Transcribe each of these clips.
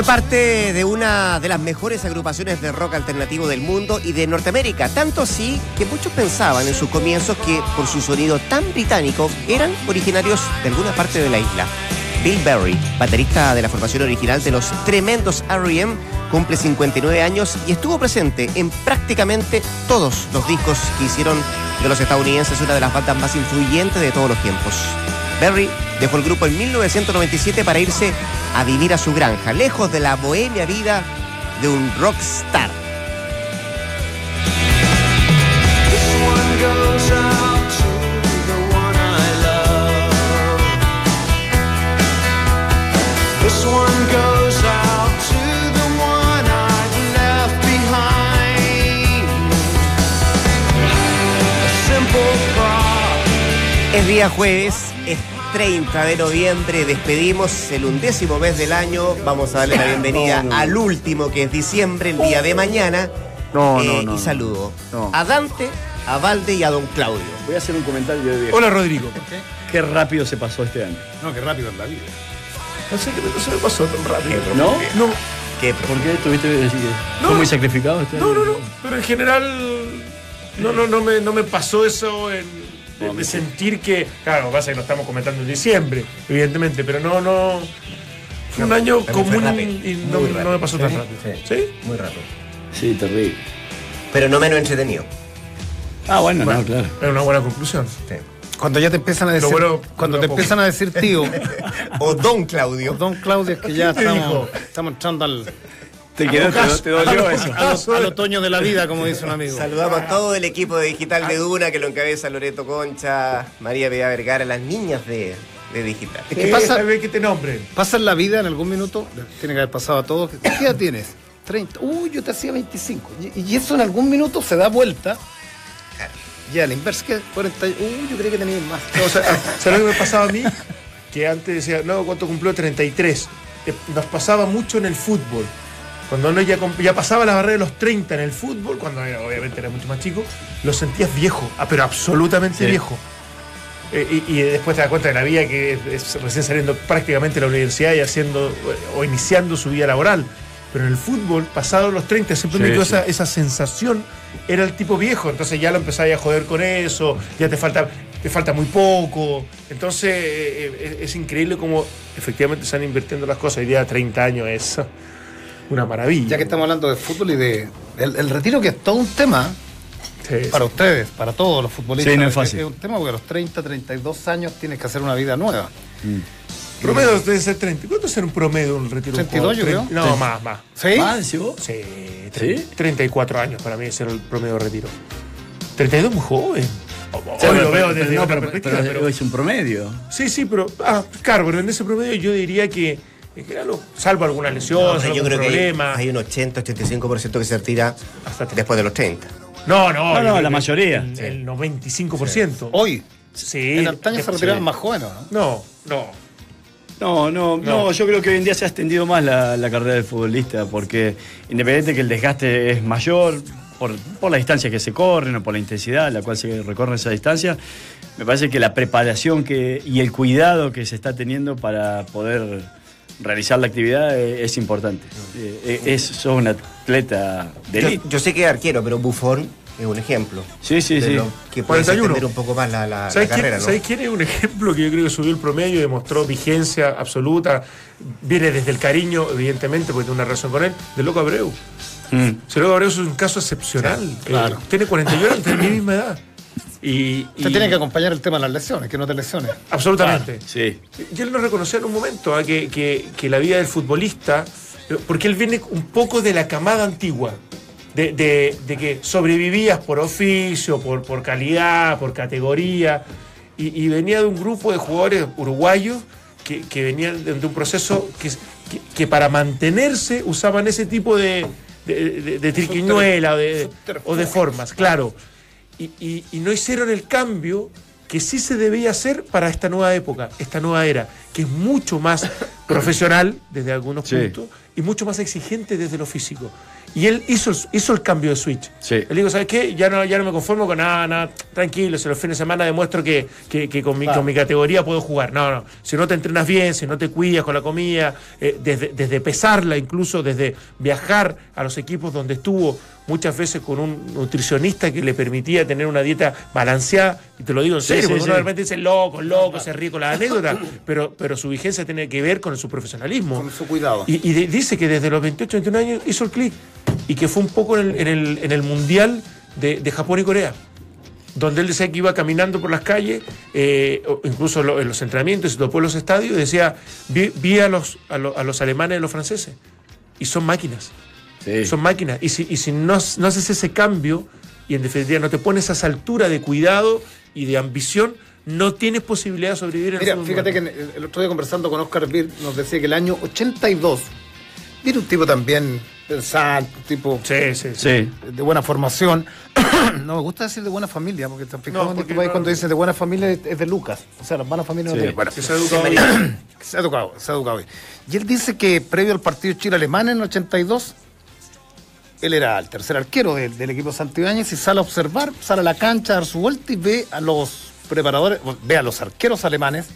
Fue parte de una de las mejores agrupaciones de rock alternativo del mundo y de Norteamérica, tanto así que muchos pensaban en sus comienzos que por su sonido tan británico eran originarios de alguna parte de la isla. Bill Berry, baterista de la formación original de los tremendos R.E.M., cumple 59 años y estuvo presente en prácticamente todos los discos que hicieron de los estadounidenses una de las bandas más influyentes de todos los tiempos. Berry dejó el grupo en 1997 para irse a vivir a su granja, lejos de la bohemia vida de un rockstar. Es día jueves, es 30 de noviembre, despedimos el undécimo mes del año, vamos a darle la bienvenida No, no. al último que es diciembre, el día de mañana. No, Eh, no, no. Y saludo No. a Dante, a Valde y a Don Claudio. Voy a hacer un comentario de viejo. Hola Rodrigo. Qué rápido se pasó este año. No, qué rápido es la vida. No sé qué me- se me pasó tan rápido. ¿No? No, ¿Qué? ¿Por qué estuviste No. fue muy sacrificado este año? no, no, no. Pero en general no, no, no me, no me pasó eso en, de, sentir que. Claro, lo que pasa es que lo estamos comentando en diciembre, evidentemente, pero no, no. Fue un año fue común rápido, y no, muy no rápido. me pasó tan Sí, rápido. sí. ¿Sí? Muy rápido. Sí, terrible. Pero no menos entretenido. Ah, bueno, Bueno, no, claro. Es una buena conclusión. Sí. Cuando ya te empiezan a decir, bueno, cuando te poco. empiezan a decir tío, O Don Claudio. don Claudio, es que ya estamos, estamos entrando al, Te quedó, te, te dolió eso. al, al otoño de la vida, como dice un amigo. Saludamos a todo el equipo de Digital de Duna que lo encabeza Loreto Concha, María Pia Vergara, las niñas de, de Digital. Es que pasa- que te nombren. Pasa en la vida en algún minuto, tiene que haber pasado a todos. ¿Qué edad tienes? 30. Uy, yo te hacía 25. Y, y eso en algún minuto se da vuelta. Ya, la inversa que 40. Uy, yo creía que tenías más. No, o sea, ¿Sabes lo que me pasaba a mí? Que antes decía, no, ¿cuánto cumplió? 33. Eh, Nos pasaba mucho en el fútbol. Cuando uno ya, ya pasaba la barrera de los 30 en el fútbol, cuando era- obviamente era mucho más chico, lo sentías viejo, ah, pero absolutamente Sí. viejo. Eh, y, y después te das cuenta de la vida que es, es recién saliendo prácticamente de la universidad y haciendo eh, o iniciando su vida laboral. Pero en el fútbol, pasado los 30, siempre me Sí, quedó sí. esa, esa sensación, era el tipo viejo, entonces ya lo empezaba a joder con eso, ya te falta, te falta muy poco. Entonces eh, eh, es, increíble cómo efectivamente están invirtiendo las cosas. Hoy día 30 años es una maravilla. Ya que estamos hablando de fútbol y de. El, el retiro, que es todo un tema Sí, sí. para ustedes, para todos los futbolistas. Sí, no es fácil. Es un tema porque a los 30, 32 años tienes que hacer una vida nueva. Promedio debe ser 30. ¿Cuánto es un promedio un retiro? 32 yo creo. No, más, más. ¿Sí? ¿Más? Sí, ¿Sí? 34 años para mí es el promedio de retiro. 32 muy joven. Hoy Pero- lo veo pero- desde no, otra pero- perspectiva, pero pero- es un promedio. Sí, sí, pero. Ah, claro, pero en ese promedio yo diría que. En general, lo- salvo alguna lesión, No, pero salvo yo algún creo que hay, un 80-85% que se retira Hasta- después de los 30. No, no. No, no, la mayoría. El, el 95%. Hoy. Sí. En antaño se sí. retiraban más jóvenes, ¿no? No, no. No, no, no, No. yo creo que hoy en día se ha extendido más la, la carrera del futbolista, porque independiente que el desgaste es mayor, por, por la distancia que se corren o por la intensidad a la cual se recorre esa distancia, me parece que la preparación que, y el cuidado que se está teniendo para poder realizar la actividad eh, es, importante. Eh, es, sos un atleta de Yo, sé que es arquero, pero Buffon es un ejemplo. Sí, sí, de sí. lo que puede 41. extender un poco más la, la- la ¿Sabes, quién, carrera, ¿no? ¿Sabes quién es un ejemplo que yo creo que subió el promedio y demostró vigencia absoluta? Viene desde el cariño, evidentemente, porque tiene una relación con él, de Loco Abreu. Mm. Si Loco Abreu es un caso excepcional. claro. Eh, tiene 41 años, tiene mi misma edad. Y, Te y- tiene que acompañar el tema de las lesiones, que no te lesiones. Absolutamente. Sí. Y él nos reconoció en un momento ah, que, que- que la vida del futbolista, eh, porque él viene un poco de la camada antigua, de, de- de que sobrevivías por oficio, por, por calidad, por categoría, y, y venía de un grupo de jugadores uruguayos que, que venían de, de un proceso que, que- que para mantenerse usaban ese tipo de, de, de- de triquiñuela o de, o de formas, claro. Y, y- y no hicieron el cambio que sí se debía hacer para esta nueva época, esta nueva era, que es mucho más profesional desde algunos Sí. puntos y mucho más exigente desde lo físico. Y él hizo, el- hizo el cambio de switch. Sí. Él dijo, ¿sabes qué? Ya no, ya no me conformo con nada, nada, tranquilo, si los fines de semana demuestro que, que- que con, mi, con mi categoría puedo jugar. No, no. Si no te entrenas bien, si no te cuidas con la comida, eh, desde, desde pesarla, incluso desde viajar a los equipos donde estuvo muchas veces con un nutricionista que le permitía tener una dieta balanceada, y te lo digo en serio, sí, porque uno sí. repente dice loco, loco, se ríe con las anécdotas, pero, pero su vigencia tiene que ver con su profesionalismo. Con su cuidado. Y, y de- dice que desde los 28, 21 años hizo el clic y que fue un poco en el, en el, en el Mundial de, de Japón y Corea, donde él decía que iba caminando por las calles, eh, incluso en los entrenamientos y topó en los estadios, y decía, vi, vi a, los, a, lo- a los alemanes y a los franceses, y son máquinas, Sí. son máquinas. Y si, y si no, no haces ese cambio y en definitiva no te pones a esa altura de cuidado y de ambición, no tienes posibilidad de sobrevivir en Mira, el fíjate que el otro día conversando con Oscar Bir nos decía que el año 82 viene un tipo también pensante, tipo Sí, sí, sí. De buena formación. no me gusta decir de buena familia, porque te fijas No, en porque este país no- cuando dice de buena familia es de Lucas. O sea, las buenas familias Sí. no tienen. Bueno, Que se ha educado que se ha educado, se ha educado bien. Y él dice que previo al partido Chile-Alemán en el 82, él era el tercer arquero del, del equipo Santibáñez y sale a observar, sale a la cancha a dar su vuelta y ve a los preparadores, ve a los arqueros alemanes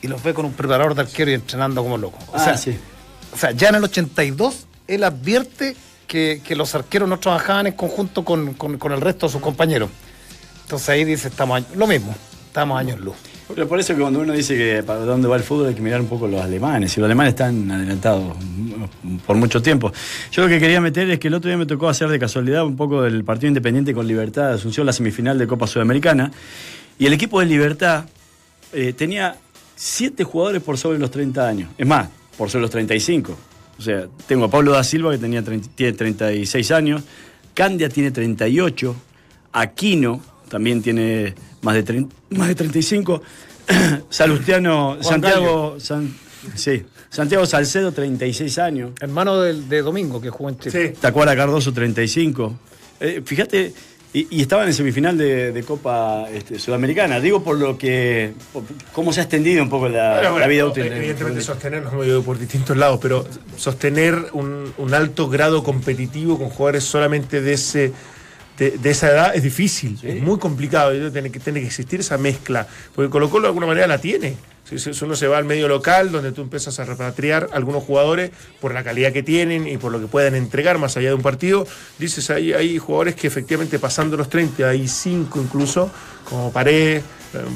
y los ve con un preparador de arquero y entrenando como loco. O Ah, sea, sí. O sea, ya en el 82 él advierte que, que los arqueros no trabajaban en conjunto con, con- el resto de sus compañeros. Entonces ahí dice, estamos lo mismo, estamos años luz. Pero por eso que cuando uno dice que para dónde va el fútbol hay que mirar un poco los alemanes. Y los alemanes están adelantados por mucho tiempo. Yo lo que quería meter es que el otro día me tocó hacer de casualidad un poco del partido independiente con Libertad de Asunción, la semifinal de Copa Sudamericana. Y el equipo de Libertad eh, tenía siete jugadores por sobre los 30 años. Es más, por sobre los 35. O sea, tengo a Pablo da Silva que tenía 30 tiene 36 años, Candia tiene 38, Aquino también tiene más de, 30 más de 35, Salustiano, Juan Santiago, San- sí, Santiago Salcedo 36 años, Hermano del- de, Domingo que jugó en Chile. Sí. Tacuara Cardoso 35. Eh, fíjate, y, y estaban en semifinal de, de Copa este, Sudamericana. Digo por lo que, por cómo se ha extendido un poco la, Bueno, bueno, la vida útil. del Evidentemente futbolista. sostener, nos hemos ido por distintos lados, pero sostener un, un alto grado competitivo con jugadores solamente de ese de, de esa edad es difícil, es muy complicado, tiene que, tiene que existir esa mezcla, porque Colo Colo de alguna manera la tiene. Uno se va al medio local, donde tú empiezas a repatriar algunos jugadores por la calidad que tienen y por lo que pueden entregar más allá de un partido, dices, hay, hay jugadores que efectivamente pasando los 30, hay 5 incluso, como Pared, eh,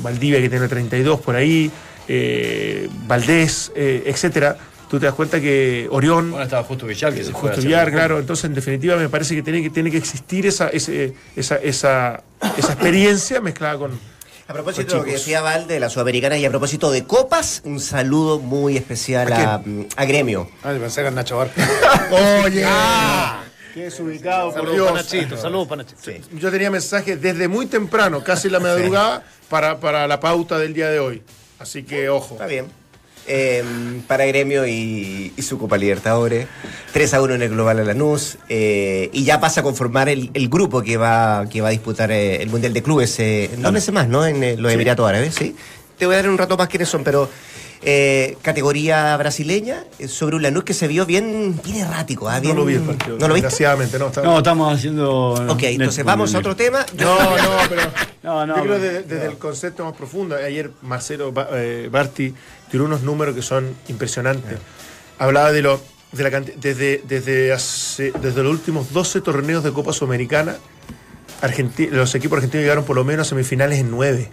Valdivia que tiene 32 por ahí, eh, Valdés, eh, etcétera, tú te das cuenta que Orión, Bueno, estaba justo Villar que se fue Justo Villar, claro, entonces en definitiva me parece que tiene que, tiene que existir esa, ese- esa, esa, esa experiencia mezclada con... A propósito de lo que decía Val de la Sudamericana y a propósito de copas, un saludo muy especial ¿A a, a Gremio. Ah, pensé que era Nacho Bar. Oye, Qué desubicado, por Saludos Dios. para Nachito, saludos para Nachito. Sí. Yo tenía mensajes desde muy temprano, casi la madrugada, para, para la pauta del día de hoy. Así que ojo. Está bien. Eh, para Gremio y, y su Copa Libertadores. 3 a 1 en el Global a Lanús. eh, y ya pasa a conformar el, el grupo que va, que va a disputar eh, el Mundial de Clubes eh, en dos meses más, ¿no? En eh, los Emiratos Árabes, ¿sí? Te voy a dar un rato más quiénes son, pero eh, categoría brasileña eh, sobre un Lanús que se vio bien, bien errático. ¿ah? No Bien- lo vi el partido. ¿No lo viste? Desgraciadamente, no. Está... No, estamos haciendo. Ok, entonces vamos a otro tema. No, no, pero No, no, yo creo desde, desde el concepto más profundo. Ayer Marcelo Ba- eh, Barti tiró unos números que son impresionantes. Hablaba de lo de la desde desde hace- desde los últimos 12 torneos de Copa Sudamericana, Argenti- los equipos argentinos llegaron por lo menos a semifinales en 9.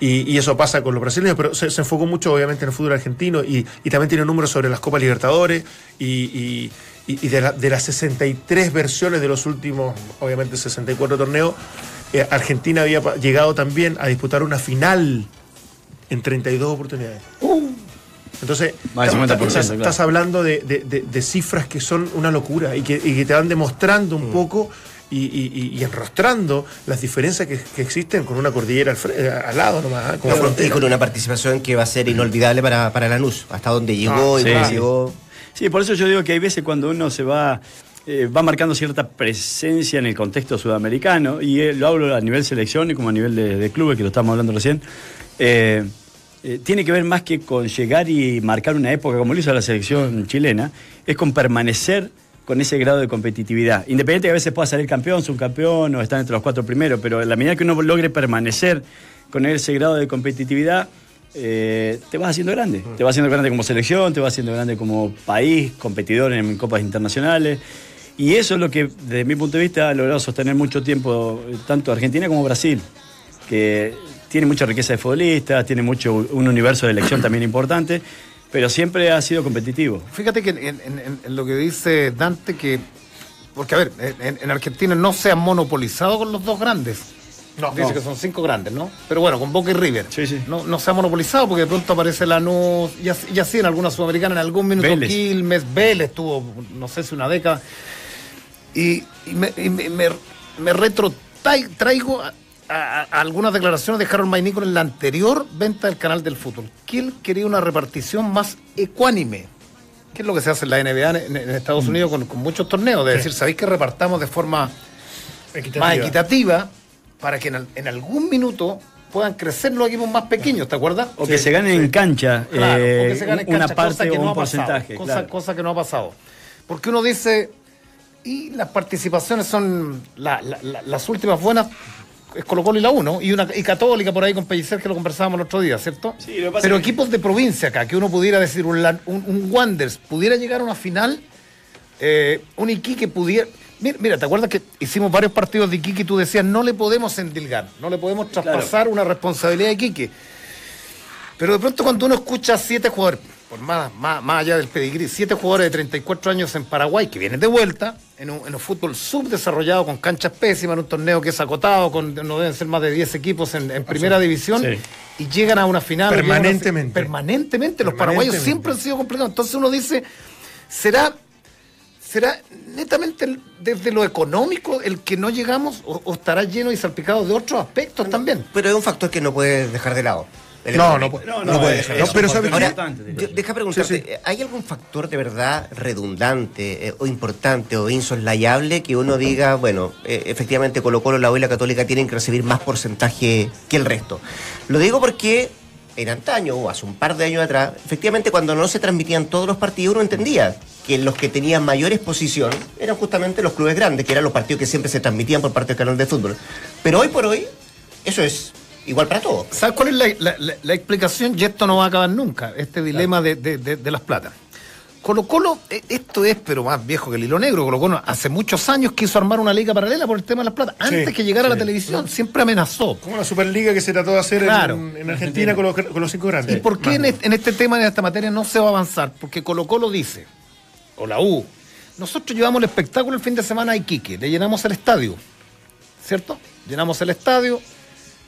Y, y eso pasa con los brasileños, pero se, se enfocó mucho obviamente en el fútbol argentino y, y también tiene números sobre las Copas Libertadores y, de, la- de las 63 versiones de los últimos, obviamente 64 torneos, eh, Argentina había llegado también a disputar una final en 32 oportunidades. Entonces, Más del 50%, estás, claro. estás hablando de, de- de- de cifras que son una locura y que, y que te van demostrando Mm. un poco y, y- enrostrando las diferencias que, que existen con una cordillera al, lado nomás, ¿eh? como Y con una participación que va a ser inolvidable para, para Lanús. Hasta donde llegó Ah, y sí, llegó. Sí, por eso yo digo que hay veces cuando uno se va, eh, va marcando cierta presencia en el contexto sudamericano, y eh, lo hablo a nivel selección y como a nivel de, de clubes, que lo estamos hablando recién, eh, eh, tiene que ver más que con llegar y marcar una época como lo hizo la selección chilena, es con permanecer con ese grado de competitividad. Independiente que a veces pueda salir campeón, subcampeón o estar entre los cuatro primeros, pero en la medida que uno logre permanecer con ese grado de competitividad, eh, te vas haciendo grande. Te vas haciendo grande como selección, te vas haciendo grande como país, competidor en copas internacionales. Y eso es lo que, desde mi punto de vista, ha logrado sostener mucho tiempo eh, tanto Argentina como Brasil, que tiene mucha riqueza de futbolistas, tiene mucho un universo de elección también importante, pero siempre ha sido competitivo. Fíjate que en, en- en lo que dice Dante, que. Porque, a ver, en, en Argentina no se han monopolizado con los dos grandes. No, Dice no. que son cinco grandes, ¿no? Pero bueno, con Boca y River. Sí, sí. No, no se ha monopolizado porque de pronto aparece Lanús, y así, y así en alguna sudamericana, en algún minuto Vélez. Quilmes, Vélez tuvo, no sé si una década. Y, y me, y me, me- me retro traigo a, a- a algunas declaraciones de Harold en la anterior venta del canal del fútbol, que él quería una repartición más ecuánime. ¿Qué es lo que se hace en la NBA en, en Estados Unidos con, con muchos torneos? De decir, ¿sabéis que repartamos de forma Equitativa. más equitativa para que en, al- en algún minuto puedan crecer los equipos más pequeños, ¿te acuerdas? O que se ganen en cancha, Claro, eh, o que se gane en una cancha, parte cosa que o no un ha pasado, porcentaje. cosa, claro. cosa que no ha pasado. Porque uno dice, y las participaciones son la- la- la- las últimas buenas, es Colo Colo y la 1, y una y Católica por ahí con Pellicer que lo conversábamos el otro día, ¿cierto? Sí, lo que pasa Pero que- equipos de provincia acá, que uno pudiera decir, un, un, un Wanderers pudiera llegar a una final, eh, un Iquique pudiera... Mira, mira, ¿te acuerdas que hicimos varios partidos de Iquique y tú decías, no le podemos endilgar, no le podemos traspasar una responsabilidad a Iquique? Pero de pronto cuando uno escucha a siete jugadores, por más, más, más allá del pedigrí, siete jugadores de 34 años en Paraguay que vienen de vuelta, en un, en un fútbol subdesarrollado, con canchas pésimas, en un torneo que es acotado, con no deben ser más de 10 equipos en, en primera división, Sí. y llegan a una final. a una Permanentemente. permanentemente. Los paraguayos siempre han sido complicados. Entonces uno dice, ¿será, será netamente el- desde lo económico el que no llegamos o, o estará lleno y salpicado de otros aspectos también? Pero es un factor que no puedes dejar de lado. El No, no puede- No, No no, puede eh, dejar eh, de no, pero lado. ¿sabes Ahora, yo- deja preguntarte, Sí, sí. ¿hay algún factor de verdad redundante eh, o importante o insoslayable que uno diga, bueno, eh, efectivamente Colo Colo, la U y la Católica tienen que recibir más porcentaje que el resto? Lo digo porque en antaño, o hace un par de años atrás, efectivamente cuando no se transmitían todos los partidos uno entendía que los que tenían mayor exposición eran justamente los clubes grandes, que eran los partidos que siempre se transmitían por parte del canal de fútbol. Pero hoy por hoy, eso es igual para todos. ¿Sabes cuál es la, la- la- la explicación? Y esto no va a acabar nunca, este dilema de, de- de- de las platas. Colo Colo, eh, esto es pero más viejo que el hilo negro. Colo Colo hace muchos años quiso armar una liga paralela por el tema de las platas. Antes Sí, que llegara a la televisión, siempre amenazó. Como la Superliga que se trató de hacer en- Claro. en, Argentina con los, con los cinco grandes. ¿Y por qué en este, en este tema, en esta materia, no se va a avanzar? Porque Colo Colo dice, o la U, nosotros llevamos el espectáculo el fin de semana a Iquique, le llenamos el estadio, ¿cierto? Llenamos el estadio,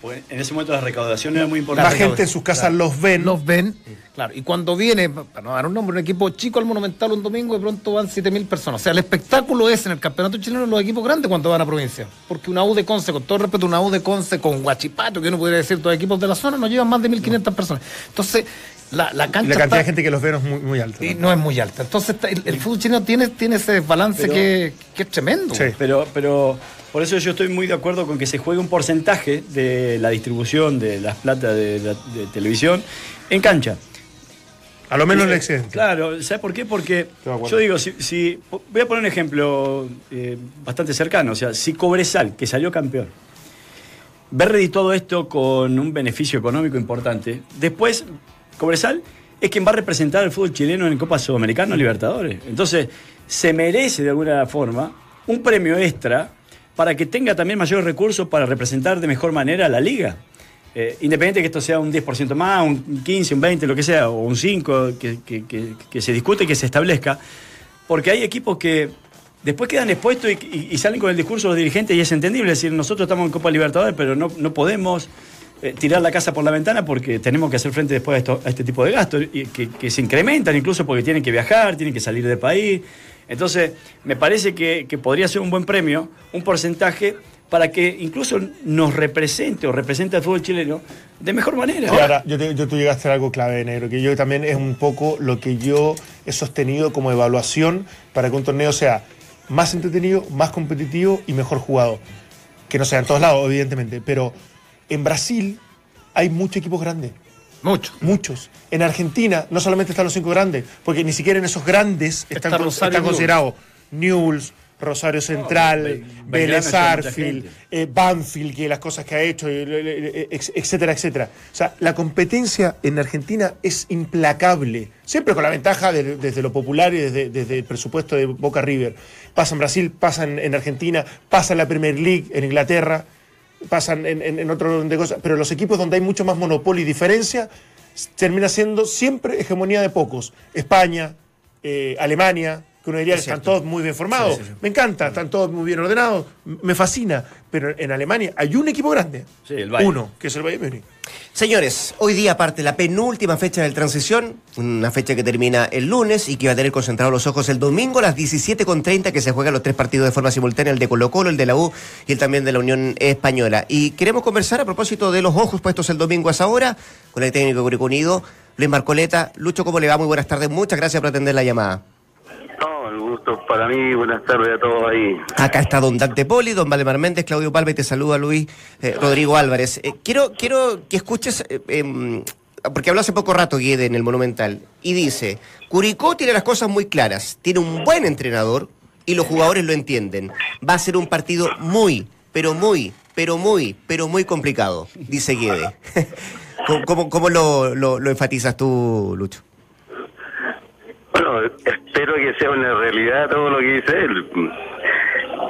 Porque en ese momento la recaudación era muy La importante. gente en sus casas los ven. los ven, claro, y cuando viene, para no dar un nombre, un equipo chico al Monumental un domingo, de pronto van 7.000 personas. O sea, el espectáculo es en el campeonato chileno los equipos grandes cuando van a provincia. Porque una U de Conce, con todo respeto, una U de Conce con Guachipato, que uno podría decir, todos los equipos de la zona, no llevan más de 1.500 personas. Entonces, la, la y cancha la cantidad está- de gente que los ve no es muy, muy alta. y no es muy alta. Entonces, está- el, el fútbol chileno tiene, tiene ese desbalance Pero- que, que es tremendo. Sí. Pero, pero por eso yo estoy muy de acuerdo con que se juegue un porcentaje de la distribución de las platas de, la- de televisión en cancha. A lo menos en Eh, excedente. Claro, ¿sabes por qué? Porque yo digo, si, si- voy a poner un ejemplo eh, bastante cercano, o sea, si Cobresal, que salió campeón, ve redituado esto con un beneficio económico importante, después Cobresal es quien va a representar al fútbol chileno en Copa Sudamericana Libertadores. Entonces, se merece de alguna forma un premio extra para que tenga también mayores recursos para representar de mejor manera a la liga. Eh, independiente que esto sea un 10% más, un 15, un 20, lo que sea, o un 5, que, que- se discute que se establezca, porque hay equipos que después quedan expuestos y, salen con el discurso de los dirigentes y es entendible, es decir, nosotros estamos en Copa Libertadores, pero no, no podemos eh, tirar la casa por la ventana porque tenemos que hacer frente después a, este tipo de gastos, que, que se incrementan incluso porque tienen que viajar, tienen que salir del país. Entonces, me parece que, podría ser un buen premio, un porcentaje para que incluso nos represente o represente al fútbol chileno de mejor manera. Ahora, yo, te- tú llegaste a algo clave, negro, que yo también es un poco lo que yo he sostenido como evaluación para que un torneo sea más entretenido, más competitivo y mejor jugado. Que no sea en todos lados, evidentemente, pero en Brasil hay muchos equipos grandes. Muchos. Muchos. En Argentina no solamente están los cinco grandes, porque ni siquiera en esos grandes están, Está con- Rosario están Newell's. considerados Newell's, Rosario Central, Vélez Arfield, gente. eh, Banfield, que las cosas que ha hecho, eh, eh, etcétera, etcétera. O sea, la competencia en Argentina es implacable. Siempre con la ventaja de- desde lo popular y desde, desde el presupuesto de Boca River. Pasa en Brasil, pasa en, en Argentina, pasa en la Premier League en Inglaterra, pasan en, en, en otro orden de cosas. Pero los equipos donde hay mucho más monopolio y diferencia, termina siendo siempre hegemonía de pocos. España, eh, Alemania, que uno diría que Es están cierto. todos muy bien formados. Sí, sí, sí. Me encanta, están todos muy bien ordenados, me fascina. Pero en Alemania hay un equipo grande. Sí, el Bayern. Uno, que es el Bayern Múnich. Señores, hoy día parte la penúltima fecha del transición, una fecha que termina el lunes y que va a tener concentrados los ojos el domingo a las 17.30 que se juegan los tres partidos de forma simultánea, el de Colo Colo, el de la U y el también de la Unión Española. Y queremos conversar a propósito de los ojos puestos el domingo a esa hora con el técnico de Curicó Unido, Luis Marcoleta. Lucho, ¿cómo le va? Muy buenas tardes, muchas gracias por atender la llamada. El gusto para mí. Buenas tardes a todos ahí. Acá está don Dante Poli, don Valdemar Méndez, Claudio Palma y te saluda Luis eh, Rodrigo Álvarez. Eh, quiero, quiero que escuches, eh, em, porque habló hace poco rato Guede en el Monumental, y dice, Curicó tiene las cosas muy claras, tiene un buen entrenador y los jugadores lo entienden. Va a ser un partido muy, pero muy, pero muy, pero muy complicado, dice Guede. ¿Cómo, cómo- lo- lo enfatizas tú, Lucho? Bueno, espero que sea una realidad todo lo que dice él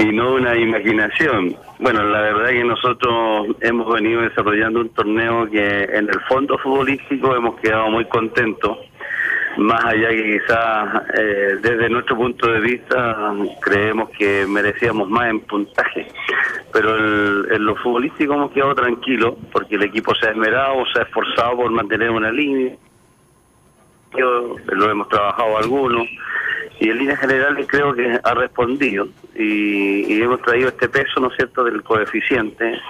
y no una imaginación. Bueno, la verdad que nosotros hemos venido desarrollando un torneo que en el fondo futbolístico hemos quedado muy contentos. Más allá que quizás eh, desde nuestro punto de vista creemos que merecíamos más en puntaje. Pero el- en lo futbolístico hemos quedado tranquilos porque el equipo se ha esmerado, se ha esforzado por mantener una línea. Lo hemos trabajado algunos y en líneas generales creo que ha respondido y, y hemos traído este peso, ¿no cierto?, del coeficiente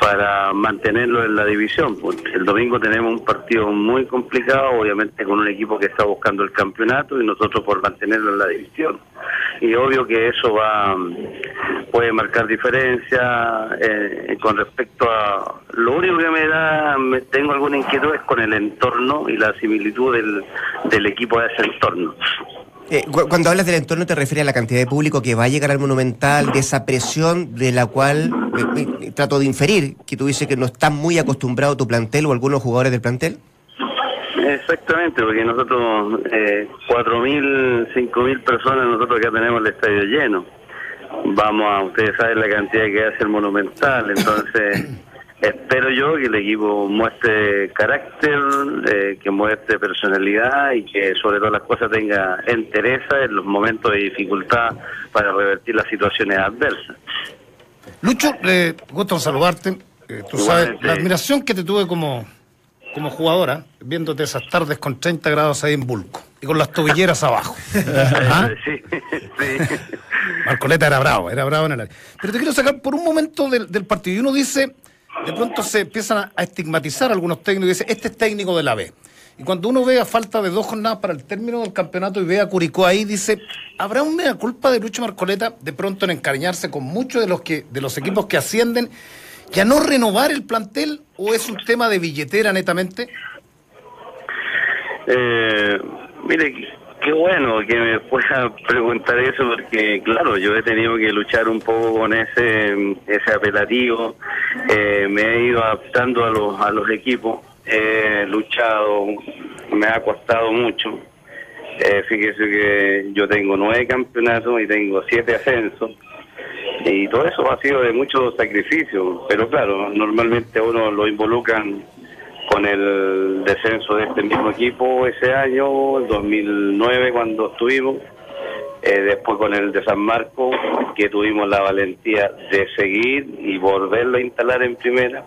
para mantenerlo en la división. Pues el domingo tenemos un partido muy complicado, obviamente con un equipo que está buscando el campeonato y nosotros por mantenerlo en la división. Y obvio que eso va puede marcar diferencia eh, con respecto a lo único que me da me tengo alguna inquietud es con el entorno y la similitud del, del equipo a ese entorno Eh, cu- cuando hablas del entorno te refieres a la cantidad de público que va a llegar al Monumental, de esa presión de la cual eh, eh, trato de inferir, que tú dices que no está muy acostumbrado tu plantel o algunos jugadores del plantel. Exactamente, porque nosotros, eh, 4.000, 5.000 personas, nosotros acá tenemos el estadio lleno. Vamos a, ustedes saben la cantidad que hace el Monumental, entonces espero yo que el equipo muestre carácter, eh, que muestre personalidad y que sobre todas las cosas tenga entereza en los momentos de dificultad para revertir las situaciones adversas. Lucho, eh, gusto en saludarte. Eh, tú sabes, la admiración que te tuve como, como jugadora, viéndote esas tardes con 30 grados ahí en Bulco y con las tobilleras abajo. ¿Ah? Sí, sí. Marcoleta era bravo, era bravo en el área. Pero te quiero sacar por un momento del, del partido. Y uno dice, de pronto se empiezan a, a estigmatizar algunos técnicos y dice, este es técnico de la B. Y cuando uno ve a falta de dos jornadas para el término del campeonato y ve a Curicó ahí, dice, ¿habrá una culpa de Lucho Marcoleta de pronto en encariñarse con muchos de los que, de los equipos que ascienden y a no renovar el plantel? ¿O es un tema de billetera netamente? Eh, mire, qué bueno que me pueda preguntar eso porque, claro, yo he tenido que luchar un poco con ese ese apelativo. Eh, me he ido adaptando a los, a los equipos. He luchado, me ha costado mucho. Eh, fíjese que yo tengo nueve campeonatos y tengo siete ascensos. Y todo eso ha sido de mucho sacrificio. Pero claro, normalmente uno lo involucran con el descenso de este mismo equipo ese año, el 2009 cuando estuvimos, eh, después con el de San Marco, que tuvimos la valentía de seguir y volverlo a instalar en primera.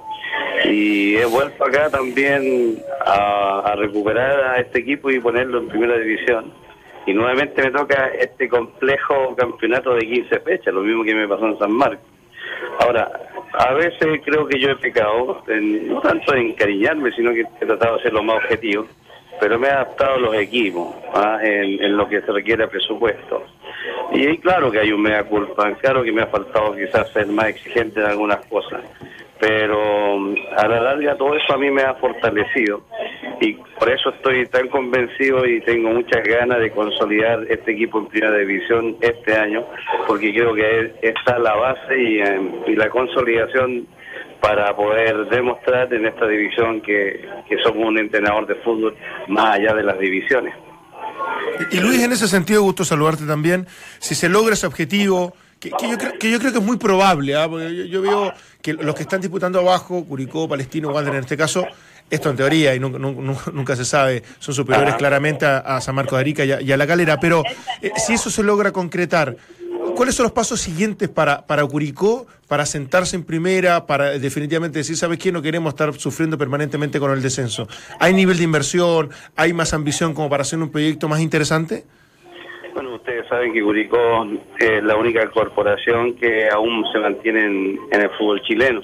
Y he vuelto acá también a recuperar a este equipo y ponerlo en primera división. Y nuevamente me toca este complejo campeonato de 15 fechas, lo mismo que me pasó en San Marcos. Ahora, a veces creo que yo he pecado, en- no tanto en encariñarme, sino que he tratado de ser lo más objetivo, pero me he adaptado a los equipos, ¿ah? en, lo que se requiere presupuesto. Y claro que hay un mea culpa, claro que me ha faltado quizás ser más exigente en algunas cosas, pero mm, a la larga todo eso a mí me ha fortalecido y por eso estoy tan convencido y tengo muchas ganas de consolidar este equipo en primera división este año, porque creo que está la base y, eh, y la consolidación para poder demostrar en esta división que, que somos un entrenador de fútbol más allá de las divisiones. Y Luis, en ese sentido, gusto saludarte también. Si se logra ese objetivo, que, que yo, creo, que yo creo que es muy probable, ¿ah? porque yo, yo veo que los que están disputando abajo, Curicó, Palestino, Wander en este caso, esto en teoría y nunca, nunca, nunca se sabe, son superiores claramente a, a, San Marcos de Arica y a, y a la Galera, pero eh, si eso se logra concretar, ¿cuáles son los pasos siguientes para, para Curicó, para sentarse en primera, para definitivamente decir, ¿sabes qué? No queremos estar sufriendo permanentemente con el descenso. ¿Hay nivel de inversión? ¿Hay más ambición como para hacer un proyecto más interesante? Saben que Curicó es la única corporación que aún se mantiene en, el fútbol chileno.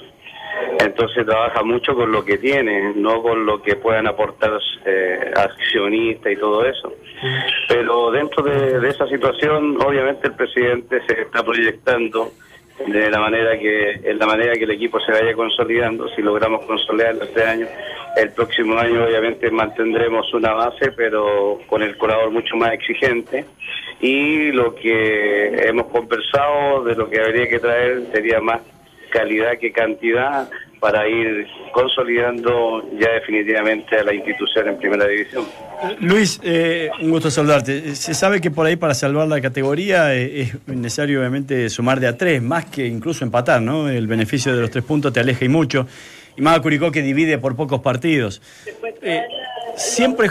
Entonces trabaja mucho con lo que tiene, no con lo que puedan aportar eh, accionistas y todo eso. Pero dentro de, de, esa situación, obviamente el presidente se está proyectando de la manera que, en la manera que el equipo se vaya consolidando. Si logramos consolidarlo este año, el próximo año obviamente mantendremos una base, pero con el colador mucho más exigente. Y lo que hemos conversado de lo que habría que traer sería más calidad que cantidad para ir consolidando ya definitivamente a la institución en primera división. Luis, eh, un gusto saludarte. Se sabe que por ahí para salvar la categoría eh, es necesario obviamente sumar de a tres, más que incluso empatar, ¿no? El beneficio de los tres puntos te aleja y mucho. Y más a Curicó que divide por pocos partidos. Eh, ¿Siempre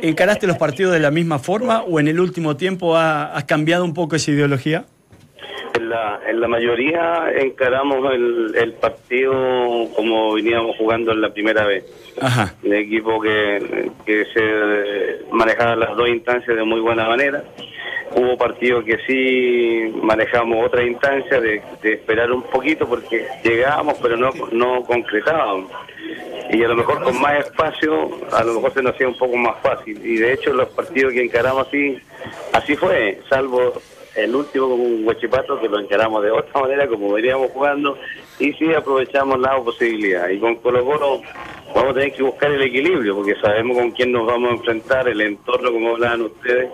encaraste los partidos de la misma forma o en el último tiempo ha, has cambiado un poco esa ideología? En la, en la mayoría encaramos el, el, partido como veníamos jugando en la primera vez. Ajá. Un equipo que, que se manejaba las dos instancias de muy buena manera. Hubo partidos que sí manejamos otra instancia de, de esperar un poquito porque llegábamos pero no, no concretábamos. Y a lo mejor con más espacio, a lo mejor se nos hacía un poco más fácil. Y de hecho los partidos que encaramos así, así fue, salvo el último con un Huachipato que lo encaramos de otra manera como veníamos jugando y sí aprovechamos la posibilidad y con Colo Colo vamos a tener que buscar el equilibrio porque sabemos con quién nos vamos a enfrentar el entorno como hablaban ustedes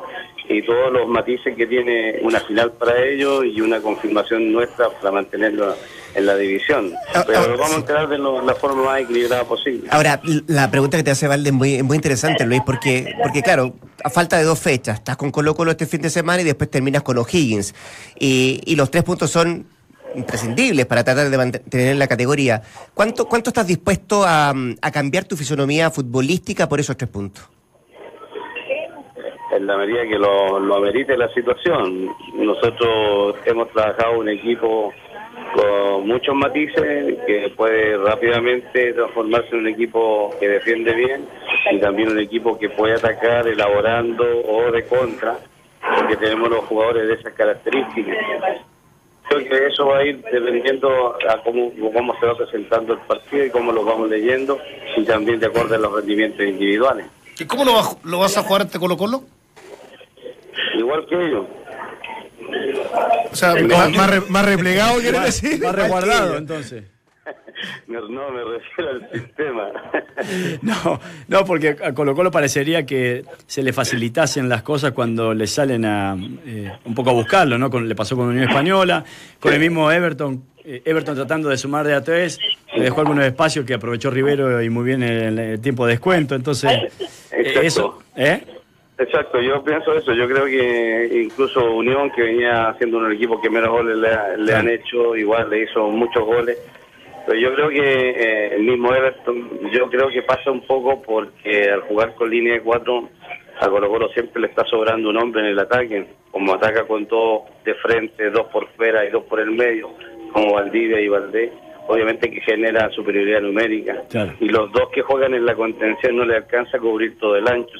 y todos los matices que tiene una final para ellos y una confirmación nuestra para mantenerlo en la división. Pero lo vamos a enterar de lo, la forma más equilibrada posible. Ahora, la pregunta que te hace Valde es muy, muy interesante, Luis, porque, porque claro, a falta de dos fechas, estás con Colo Colo este fin de semana y después terminas con O'Higgins. Y, y los tres puntos son imprescindibles para tratar de mantener la categoría. ¿Cuánto, cuánto estás dispuesto a, a cambiar tu fisonomía futbolística por esos tres puntos? en la medida que lo, lo amerite la situación. Nosotros hemos trabajado un equipo con muchos matices que puede rápidamente transformarse en un equipo que defiende bien y también un equipo que puede atacar elaborando o de contra, porque tenemos los jugadores de esas características. Creo que eso va a ir dependiendo a cómo, cómo se va presentando el partido y cómo lo vamos leyendo y también de acuerdo a los rendimientos individuales. ¿Y cómo lo, va, lo vas a jugar este Colo Colo? Igual que ellos. O sea, más, más, re, más replegado, ¿quieres decir? Más resguardado, entonces. No, me refiero al sistema. No, no, porque a Colo Colo parecería que se le facilitasen las cosas cuando le salen a eh, un poco a buscarlo, ¿no? Con, le pasó con Unión Española, con el mismo Everton, eh, Everton tratando de sumar de a tres, le dejó algunos espacios que aprovechó Rivero y muy bien el, el tiempo de descuento, entonces eh, eso, ¿eh? Exacto, yo pienso eso. Yo creo que incluso Unión, que venía siendo un equipo que menos goles le, le han hecho, igual le hizo muchos goles. Pero yo creo que eh, el mismo Everton, yo creo que pasa un poco porque al jugar con línea de cuatro, a Colo Colo siempre le está sobrando un hombre en el ataque. Como ataca con dos de frente, dos por fuera y dos por el medio, como Valdivia y Valdés obviamente que genera superioridad numérica. Claro. Y los dos que juegan en la contención no le alcanza a cubrir todo el ancho.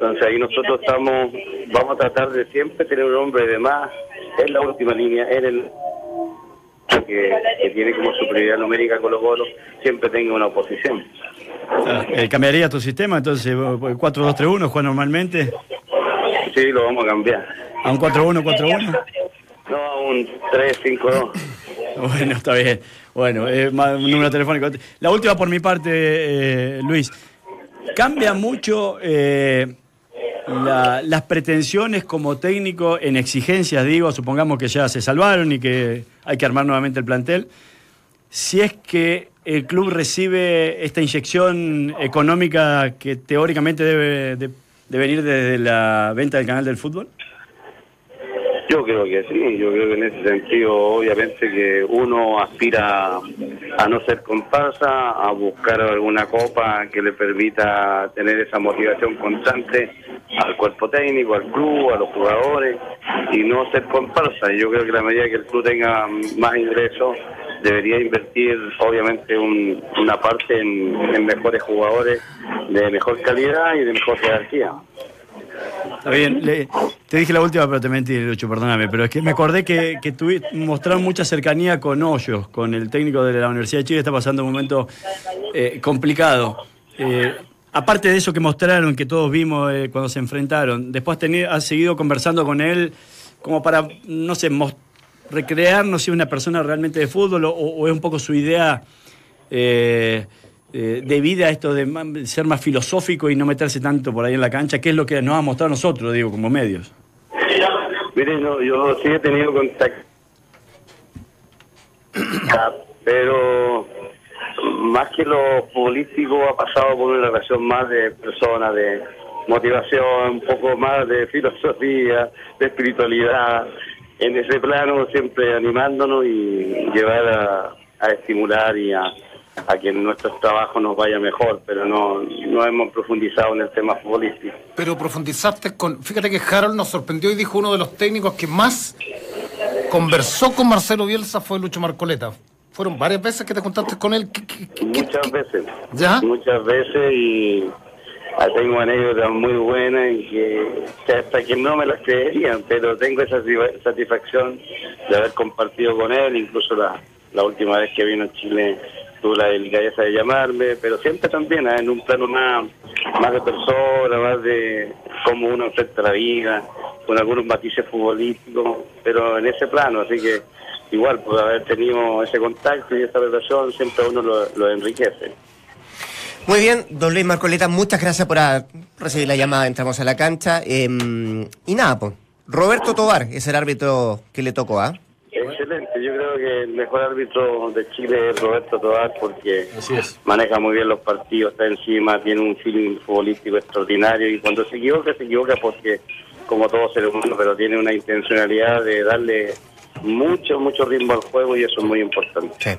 Entonces ahí nosotros estamos, vamos a tratar de siempre tener un hombre de más en la última línea, en el que, que tiene como superioridad numérica Colo Colo, siempre tenga una oposición. Eh, ¿Cambiaría tu sistema? Entonces, 4-2-3-1 juega normalmente. Sí, lo vamos a cambiar. ¿A un 4-1-4-1? No, a un 3-5-2. Bueno, está bien. Bueno, eh, número telefónico. La última por mi parte, eh, Luis. cambia mucho eh, la- las pretensiones como técnico en exigencias, digo, supongamos que ya se salvaron y que hay que armar nuevamente el plantel. Si es que el club recibe esta inyección económica que teóricamente debe de, de venir desde la venta del canal del fútbol. Yo creo que sí, yo creo que en ese sentido, obviamente que uno aspira a no ser comparsa, a buscar alguna copa que le permita tener esa motivación constante al cuerpo técnico, al club, a los jugadores y no ser comparsa. Yo creo que la medida que el club tenga más ingresos, debería invertir obviamente un- una parte en, en mejores jugadores de mejor calidad y de mejor jerarquía. Está bien, te dije la última, pero te mentí, Lucho, perdóname. Pero es que me acordé que, que tuvi- mostraron mucha cercanía con Hoyos, con el técnico de la Universidad de Chile, está pasando un momento eh, complicado. Eh, aparte de eso que mostraron, que todos vimos eh, cuando se enfrentaron, después has seguido conversando con él como para, no sé, recrearnos si es una persona realmente de fútbol o, es un poco su idea eh, vida, esto de ser más filosófico y no meterse tanto por ahí en la cancha, que es lo que nos ha mostrado a nosotros, digo, como medios. Mire, yo, yo sí he tenido contacto, pero más que lo futbolístico ha pasado por una relación más de persona, de motivación, un poco más de filosofía, de espiritualidad, en ese plano siempre animándonos y llevar a, a estimular y a, a que en nuestros trabajos nos vaya mejor, pero no, no hemos profundizado en el tema futbolístico. Pero profundizaste con. Fíjate que Harold nos sorprendió y dijo uno de los técnicos que más conversó con Marcelo Bielsa fue Lucho Marcoleta. Fueron varias veces que te contaste con él. ¿Qué- qué- qué- Muchas veces. ¿Ya? Muchas veces y tengo anécdotas muy buenas y que, hasta que no me las creerían, pero tengo esa satisfa- satisfacción de haber compartido con él, incluso la, la última vez que vino a Chile tuve la delicadeza de llamarme, pero siempre también ah, en un plano más, más de persona, más de cómo uno enfrenta la vida, con algunos matices futbolísticos, pero en ese plano, así que igual por haber tenido ese contacto y esa relación siempre a uno lo, lo enriquece. Muy bien, don Luis Marcoleta, muchas gracias por ah, recibir la llamada. Entramos a la cancha. eh, y nada, pues. Roberto Tobar es el árbitro que le tocó, ¿ah? Que el mejor árbitro de Chile es Roberto Tobar porque Así es. maneja muy bien los partidos, está encima, tiene un feeling futbolístico extraordinario y cuando se equivoca, se equivoca porque, como todo ser humano, pero tiene una intencionalidad de darle mucho, mucho ritmo al juego y eso es muy importante. Sí.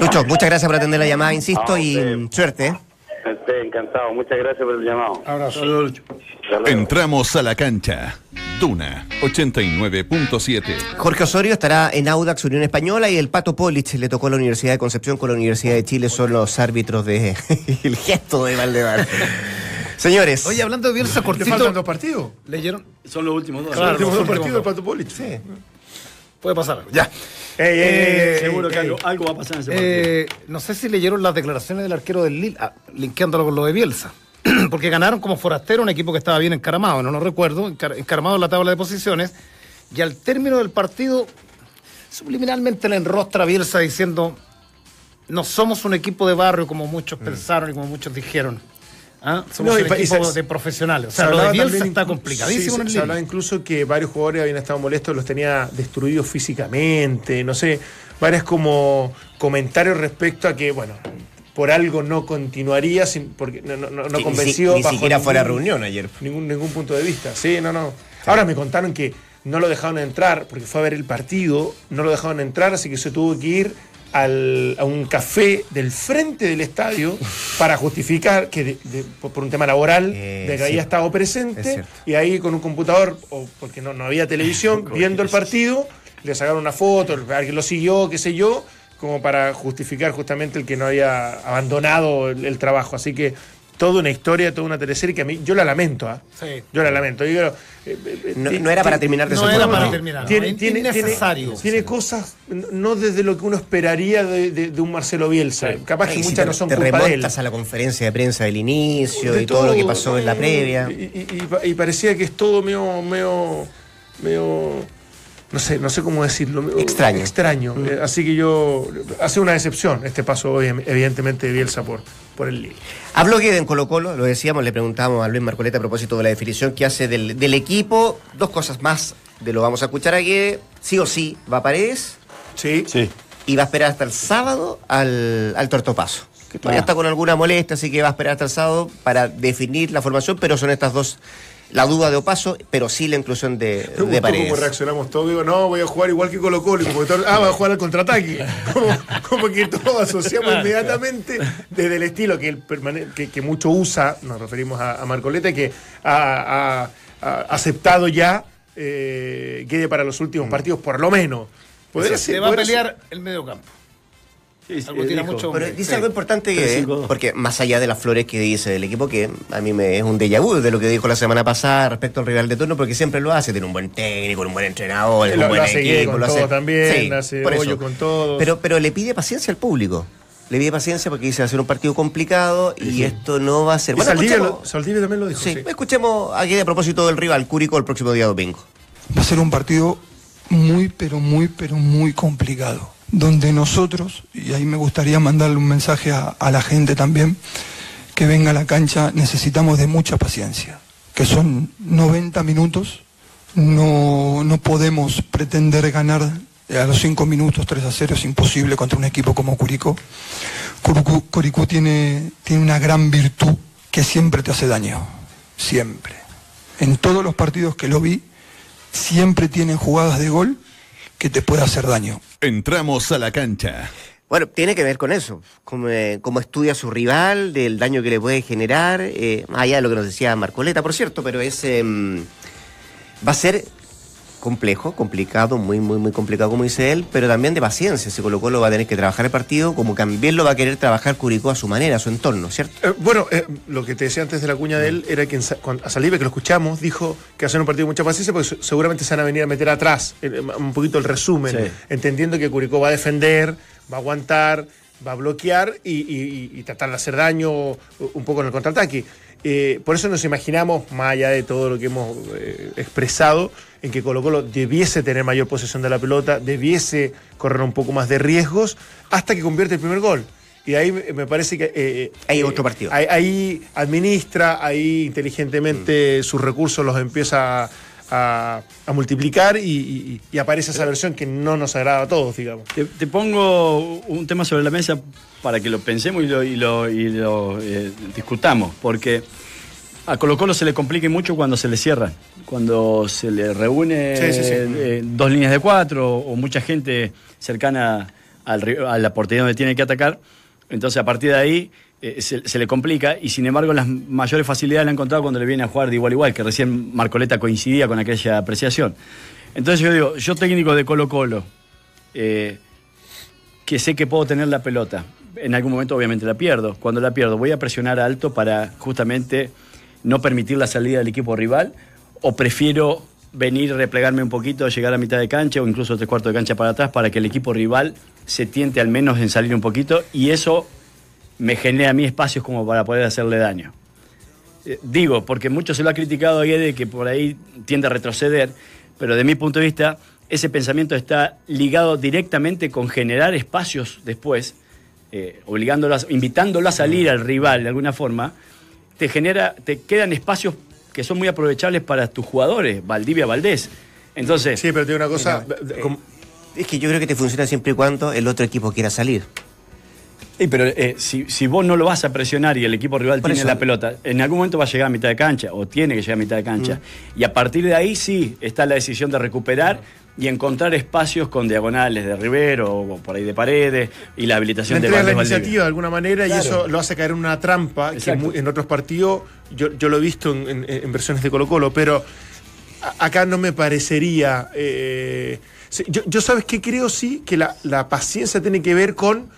Lucho, muchas gracias por atender la llamada, insisto, Ah, y suerte. ¿eh? Estoy encantado, muchas gracias por el llamado. Abrazo. Saludos, Lucho. Entramos a la cancha. Duna 89.7. Jorge Osorio estará en Audax Unión Española y el Pato Polich le tocó a la Universidad de Concepción con la Universidad de Chile, son los árbitros de el gesto de Valdemar. Señores, Oye, hablando de Bielsa ¿Le cortito. faltan dos partidos? ¿Leyeron? Son los últimos dos. Claro. Los últimos dos partidos del Pato Polich. sí. Puede pasar. algo. Ya. Ey, ey, ey, Seguro ey, que ey. algo, algo va a pasar en ese partido. Eh, no sé si leyeron las declaraciones del arquero del Lille, ah, linkeándolo con lo de Bielsa. Porque ganaron como forastero un equipo que estaba bien encaramado, no lo recuerdo, encar- encaramado en la tabla de posiciones. Y al término del partido, subliminalmente le enrostra a Bielsa diciendo: No somos un equipo de barrio como muchos pensaron y como muchos dijeron. ¿Ah? Somos No, y un y equipo se- de profesionales. O Se sea, lo de Bielsa está complicadísimo sí, en el se, se hablaba incluso que varios jugadores habían estado molestos, los tenía destruidos físicamente, no sé, varios como comentarios respecto a que, bueno, por algo no continuaría, sin, porque no, no, no, no Ni si- siquiera fue la reunión ayer. Ningún, ningún punto de vista. Sí, no, no. Ahora me contaron que no lo dejaron entrar porque fue a ver el partido, no lo dejaron entrar, así que se tuvo que ir al- a un café del frente del estadio para justificar que de- de- por un tema laboral Eh, de que había estado Es presente y ahí con un computador o porque no, no había televisión viendo el partido le sacaron una foto alguien lo siguió qué sé yo como para justificar justamente el que no había abandonado el, el trabajo así que toda una historia toda una teleserie que a mí yo la lamento ¿ah? Sí. yo la lamento Yo, eh, eh, No, ti- no era para terminar de no era para ¿no? terminar. tiene, no, tiene, tiene, cosas no desde lo que uno esperaría de, de- de un Marcelo Bielsa capaz que si muchas te, no son te culpa de él a la conferencia de prensa del inicio De y todo, lo que pasó en la previa. Y, y- y pa- y parecía que es todo medio, medio, medio, no sé, no sé cómo decirlo. Extraño. Extraño. Mm. Eh, así que yo. Hace una excepción este paso hoy, evidentemente, de Bielsa por, por el Lille. Habló que en Colo Colo, lo decíamos, le preguntamos a Luis Marcoleta a propósito de la definición que hace del, del equipo. Dos cosas más de lo vamos a escuchar aquí. Sí o sí, va a Paredes Sí. Sí. y va a esperar hasta el sábado al, al Tortopaso. Que todavía Ah. está con alguna molestia, así que va a esperar hasta el sábado para definir la formación, pero son estas dos, la duda de Opaso, pero sí la inclusión de, Me de Paredes. cómo reaccionamos todos. Digo, no, voy a jugar igual que Colo Colo. y como que todo- ah, va a jugar al contraataque. Como, como que todos asociamos inmediatamente desde el estilo que, él permane- que, que mucho usa, nos referimos a, a Marcoleta, que ha, ha- ha aceptado ya eh, quede para los últimos partidos, por lo menos. Podría Se va a pelear el medio campo. Algo tira dijo. mucho- Pero dice Sí. algo importante que, 3-5-2. porque más allá de las flores que dice del equipo, que a mí me es un déjà vu de lo que dijo la semana pasada respecto al rival de turno, porque siempre lo hace, tiene un buen técnico, un buen entrenador, Lo- un buen lo hace equipo, con lo todos también, hace por hoyo con todos. Pero, pero le pide paciencia al público. Le pide paciencia porque dice va a ser un partido complicado y esto no va a ser. Y Saldivia, lo- Saldivia también lo dijo. sí, sí. escuchemos aquí a propósito del rival, Cúrico, el próximo día domingo. Va a ser un partido muy, pero muy, pero muy complicado. Donde nosotros, y ahí me gustaría mandarle un mensaje a, la gente también, que venga a la cancha, necesitamos de mucha paciencia. Que son 90 minutos, no, no podemos pretender ganar a los 5 minutos 3 a 0, es imposible contra un equipo como Curicó. Curicó, Curicó tiene, tiene una gran virtud que siempre te hace daño, siempre. En todos los partidos que lo vi, siempre tienen jugadas de gol que te puede hacer daño. Entramos a la cancha. Bueno, tiene que ver con eso, cómo, eh, cómo estudia a su rival, del daño que le puede generar, eh, más allá de lo que nos decía Marcoleta, por cierto, pero es em, va a ser complejo, complicado, muy, muy, muy complicado, como dice él, pero también de paciencia. Si Colo Colo va a tener que trabajar el partido, como también lo va a querer trabajar Curicó a su manera, a su entorno, ¿cierto? Eh, bueno, eh, lo que te decía antes de la cuña de él era que en cuando- a Salive, que lo escuchamos, dijo que hacer un partido de mucha paciencia porque se- seguramente se van a venir a meter atrás. eh, un poquito el resumen, Sí. entendiendo que Curicó va a defender, va a aguantar, va a bloquear y, y- y tratar de hacer daño un poco en el contraataque. Eh, por eso nos imaginamos, más allá de todo lo que hemos expresado, en que Colo Colo debiese tener mayor posesión de la pelota, debiese correr un poco más de riesgos, hasta que convierte el primer gol. Y ahí me parece que... eh, Hay eh, otro partido. Ahí, ahí administra, ahí inteligentemente sus recursos los empieza a, a multiplicar y, y- y aparece esa versión que no nos agrada a todos, digamos. Te, te pongo un tema sobre la mesa para que lo pensemos y lo, y lo- y lo, eh, discutamos, porque a Colo Colo se le complique mucho cuando se le cierran, cuando se le reúne Sí, sí, sí. eh, dos líneas de cuatro o mucha gente cercana al a la portería donde tiene que atacar. Entonces, a partir de ahí eh, se, se le complica y, sin embargo, las mayores facilidades la ha encontrado cuando le viene a jugar de igual a igual, que recién Marcoleta coincidía con aquella apreciación. Entonces, yo digo, yo técnico de Colo Colo, eh, que sé que puedo tener la pelota. En algún momento obviamente la pierdo. Cuando la pierdo voy a presionar alto para justamente no permitir la salida del equipo rival o prefiero venir, replegarme un poquito, llegar a mitad de cancha o incluso tres cuartos de cancha para atrás para que el equipo rival se tiente al menos en salir un poquito y eso me genera a mí espacios como para poder hacerle daño. Eh, Digo, porque mucho se lo ha criticado a Guede que por ahí tiende a retroceder, pero de mi punto de vista, ese pensamiento está ligado directamente con generar espacios después, eh, obligándolo a- invitándolo a salir al rival de alguna forma, te genera, te quedan espacios que son muy aprovechables para tus jugadores, Valdivia Valdés. Entonces, Sí, pero tiene una cosa... Mira, como- Es que yo creo que te funciona siempre y cuando el otro equipo quiera salir. Sí, pero eh, si, si vos no lo vas a presionar y el equipo rival Por tiene eso- la pelota, en algún momento va a llegar a mitad de cancha o tiene que llegar a mitad de cancha. Mm. Y a partir de ahí sí está la decisión de recuperar y encontrar espacios con diagonales de Rivero o por ahí de Paredes y la habilitación de la iniciativa de alguna manera y eso lo hace caer en una trampa que Exacto. en otros partidos yo, yo lo he visto en, en- en versiones de Colo Colo, pero acá no me parecería... eh, yo, yo sabes qué creo sí, que la, la paciencia tiene que ver con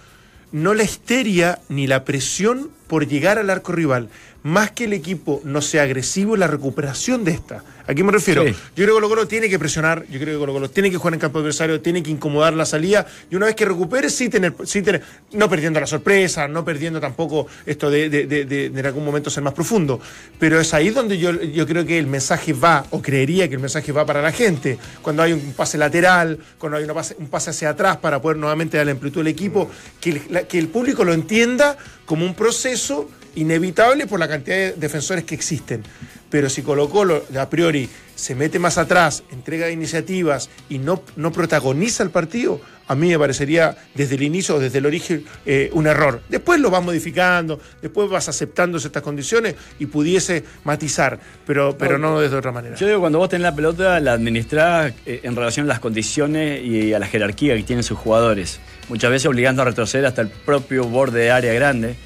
no la histeria ni la presión por llegar al arco rival, más que el equipo no sea agresivo en la recuperación de esta. ¿A qué me refiero? Sí. Yo creo que Colo Colo tiene que presionar, yo creo que Colo Colo tiene que jugar en campo adversario, tiene que incomodar la salida y una vez que recupere, sí tener, sí tener no perdiendo la sorpresa, no perdiendo tampoco esto de, de- de- de- de en algún momento ser más profundo. Pero es ahí donde yo, yo creo que el mensaje va, o creería que el mensaje va para la gente. Cuando hay un pase lateral, cuando hay una pase- un pase hacia atrás para poder nuevamente dar la amplitud al equipo, que el, la- que el público lo entienda como un proceso inevitable por la cantidad de defensores que existen. Pero si Colo Colo a priori se mete más atrás, entrega iniciativas y no, no protagoniza el partido, a mí me parecería desde el inicio o desde el origen eh, un error. Después lo vas modificando, después vas aceptando ciertas condiciones y pudiese matizar, pero, pero no desde otra manera. Yo digo, cuando vos tenés la pelota, la administrás eh, en relación a las condiciones y a la jerarquía que tienen sus jugadores. Muchas veces obligando a retroceder hasta el propio borde de área grande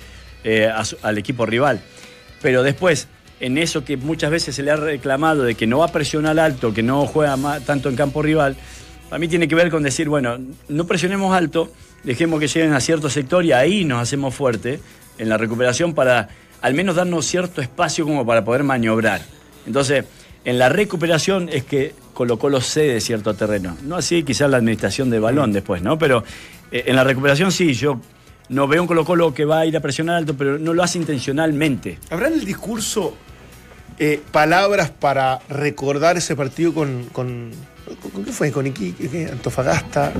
eh, a al equipo rival. Pero después, en eso que muchas veces se le ha reclamado de que no va a presionar alto, que no juega ma- tanto en campo rival, para mí tiene que ver con decir, bueno, no presionemos alto, dejemos que lleguen a cierto sector y ahí nos hacemos fuerte en la recuperación para al menos darnos cierto espacio como para poder maniobrar. Entonces, en la recuperación es que Colo Colo cede cierto terreno. No así quizás la administración de balón después, ¿no? Pero eh, en la recuperación sí, yo no veo un Colo Colo que va a ir a presionar alto, pero no lo hace intencionalmente. ¿Habrá en el discurso eh, palabras para recordar ese partido con. con, qué fue? Con Iquique. Antofagasta,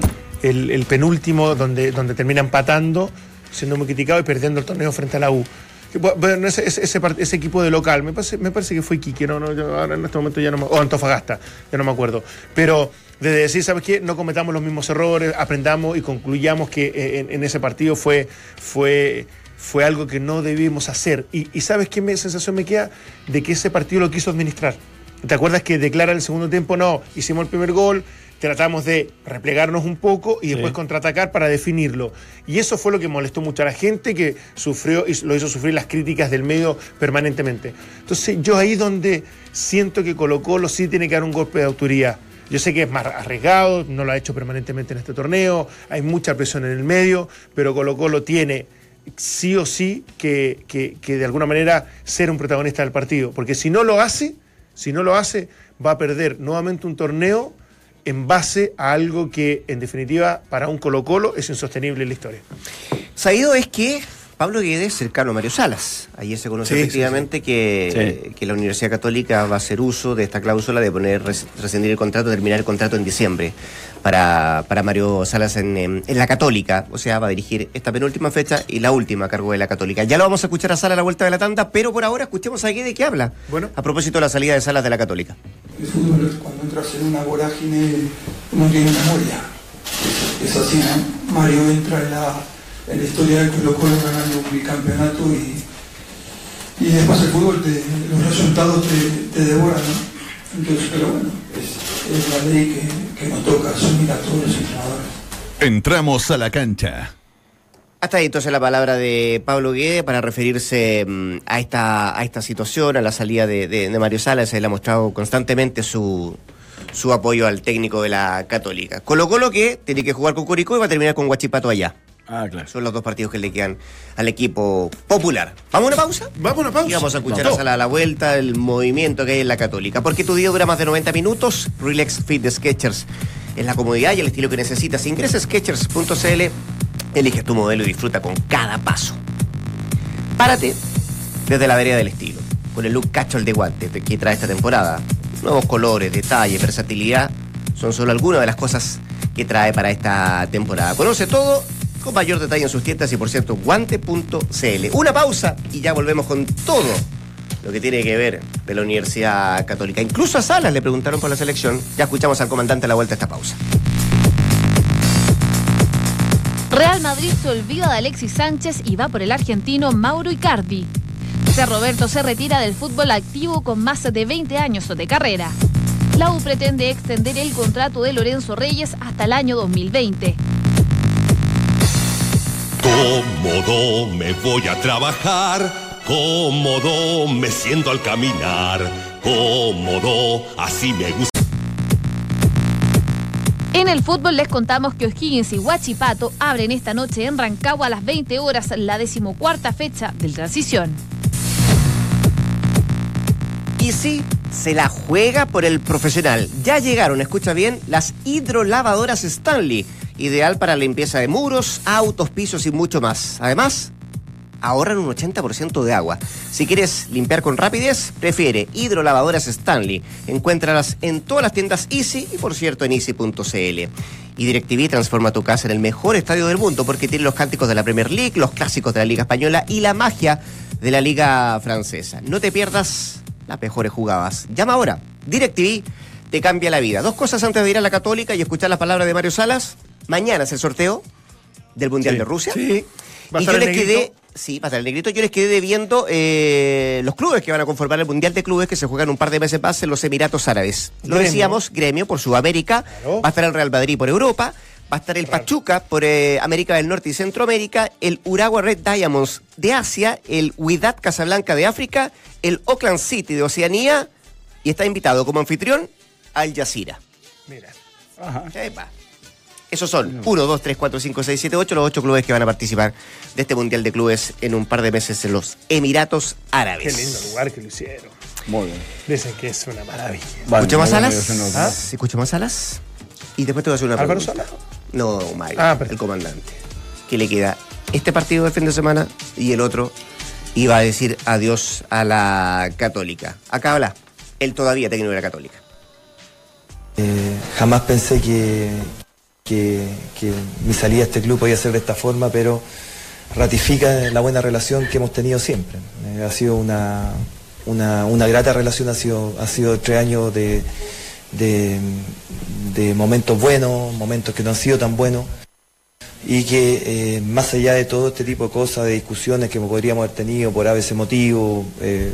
el, el penúltimo, donde, donde termina empatando, siendo muy criticado y perdiendo el torneo frente a la U. Bueno, ese, ese, equipo de local, me parece, me parece que fue Iquique, no, no, yo en este momento ya no me, o Antofagasta, ya no me acuerdo. Pero de decir, ¿sabes qué? No cometamos los mismos errores, aprendamos y concluyamos que eh, en, en ese partido fue, fue, fue algo que no debimos hacer. Y, y ¿sabes qué sensación me queda? De que ese partido lo quiso administrar. ¿Te acuerdas que declara el segundo tiempo, no, hicimos el primer gol, tratamos de replegarnos un poco y después Sí. contraatacar para definirlo? Y eso fue lo que molestó mucho a la gente que sufrió y lo hizo sufrir las críticas del medio permanentemente. Entonces yo ahí donde siento que Colo Colo sí tiene que dar un golpe de autoridad. Yo sé que es más arriesgado, no lo ha hecho permanentemente en este torneo, hay mucha presión en el medio, pero Colo Colo tiene sí o sí que, que- que de alguna manera ser un protagonista del partido, porque si no lo hace, si no lo hace, va a perder nuevamente un torneo en base a algo que en definitiva para un Colo Colo es insostenible en la historia. Sabido es que Pablo Guedes es cercano a Mario Salas. Ayer se conoció Sí, sí, efectivamente Que, Sí. que la Universidad Católica va a hacer uso de esta cláusula de poner res- rescindir el contrato, terminar el contrato en diciembre para, para Mario Salas en, en- en la Católica. O sea, va a dirigir esta penúltima fecha y la última a cargo de la Católica. Ya lo vamos a escuchar a Salas a la vuelta de la tanda, pero por ahora escuchemos a Guedes que habla. Bueno. A propósito de la salida de Salas de la Católica. El fútbol, cuando entras en una vorágine, no tiene memoria. Es, es así, ¿no? Mario entra en la, en la historia del Colo Colo ganando un bicampeonato y, y después el fútbol, te- los resultados te, te devoran, ¿no? Entonces, pero bueno, es, es la ley que, que nos toca asumir a todos los entrenadores. Entramos a la cancha. Hasta ahí entonces la palabra de Pablo Guede para referirse mm, a esta, a esta situación, a la salida de, de- de Mario Salas. Él ha mostrado constantemente su, su apoyo al técnico de la Católica. Colo Colo que tiene que jugar con Curicó y va a terminar con Guachipato allá. Ah, claro. Son los dos partidos que le quedan al equipo popular. ¿Vamos a una pausa? Vamos a una pausa. Y vamos a escuchar Vamos. a Sala a la vuelta el movimiento que hay en la Católica. Porque tu día dura más de 90 minutos. Relax Fit de Sketchers. Es la comodidad y el estilo que necesitas. Ingresa a Sketchers.cl, elige tu modelo y disfruta con cada paso. Párate desde la vereda del estilo, con el look casual de guante que trae esta temporada. Nuevos colores, detalles, versatilidad son solo algunas de las cosas que trae para esta temporada. Conoce todo con mayor detalle en sus tiendas y por cierto, guante.cl. Una pausa y ya volvemos con todo lo que tiene que ver de la Universidad Católica. Incluso a Salas le preguntaron por la selección. Ya escuchamos al comandante a la vuelta de esta pausa. Real Madrid se olvida de Alexis Sánchez y va por el argentino Mauro Icardi. C. Roberto se retira del fútbol activo con más de 20 años de carrera. La U pretende extender el contrato de Lorenzo Reyes hasta el año 2020. Cómodo me voy a trabajar, cómodo me siento al caminar, cómodo así me gusta. En el fútbol les contamos que O'Higgins y Huachipato abren esta noche en Rancagua a las 20 horas la decimocuarta fecha del Transición. Y sí, se la juega por el profesional. Ya llegaron, escucha bien, las hidrolavadoras Stanley. Ideal para limpieza de muros, autos, pisos y mucho más. Además, ahorran un 80% de agua. Si quieres limpiar con rapidez, prefiere hidrolavadoras Stanley. Encuéntralas en todas las tiendas Easy y por cierto en easy.cl. Y DirecTV transforma tu casa en el mejor estadio del mundo porque tiene los cánticos de la Premier League, los clásicos de la Liga Española y la magia de la Liga Francesa. No te pierdas las mejores jugadas. Llama ahora. DirecTV te cambia la vida. Dos cosas antes de ir a la Católica y escuchar las palabras de Mario Salas. Mañana es el sorteo del Mundial Sí. de Rusia. Sí. ¿Va a Y yo les quedé, sí, va a estar el negrito, yo les quedé debiendo eh, los clubes que van a conformar el Mundial de Clubes que se juegan un par de meses más en los Emiratos Árabes. Lo Gremio. decíamos, gremio por Sudamérica, Claro. va a estar el Real Madrid por Europa, va a estar el Pachuca por eh, América del Norte y Centroamérica, el Urawa Red Diamonds de Asia, el Wydad Casablanca de África, el Auckland City de Oceanía y está invitado como anfitrión Al Jazeera. Mira. Epa. Esos son 1, 2, 3, 4, 5, 6, 7, 8, los ocho clubes que van a participar de este Mundial de Clubes en un par de meses en los Emiratos Árabes. Qué lindo lugar que lo hicieron. Muy bien. Dicen que es una maravilla. Vale, ¿Escuchamos alas? yo no- ¿Ah? ¿Escuchamos alas? Y después te voy a hacer una ¿Álvaro pregunta. Sala? No, Mario, Ah, el comandante. Que le queda este partido de fin de semana y el otro iba a decir adiós a la Católica. Acá habla el todavía técnico de la Católica. Eh, jamás pensé que, que- mi salida a este club podía ser de esta forma, pero ratifica la buena relación que hemos tenido siempre. Eh, ha sido una, una, una grata relación, ha sido, ha sido tres años de, de, momentos buenos, momentos que no han sido tan buenos. Y que eh, más allá de todo este tipo de cosas, de discusiones que podríamos haber tenido por a motivo, eh,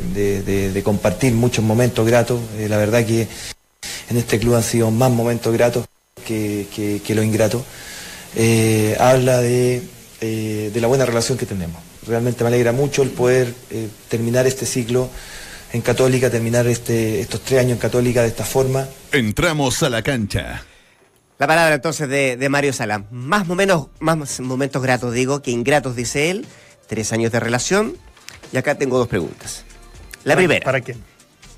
de, compartir muchos momentos gratos, la verdad que en este club han sido más momentos gratos que, que, que los ingratos. Eh, habla de, eh, de la buena relación que tenemos. Realmente me alegra mucho el poder eh, terminar este ciclo en Católica, terminar este, estos tres años en Católica de esta forma. Entramos a la cancha. La palabra entonces de, de Mario Sala. Más, o menos, más momentos gratos, digo, que ingratos, dice él. Tres años de relación. Y acá tengo dos preguntas. La ¿Para- primera. ¿Para quién?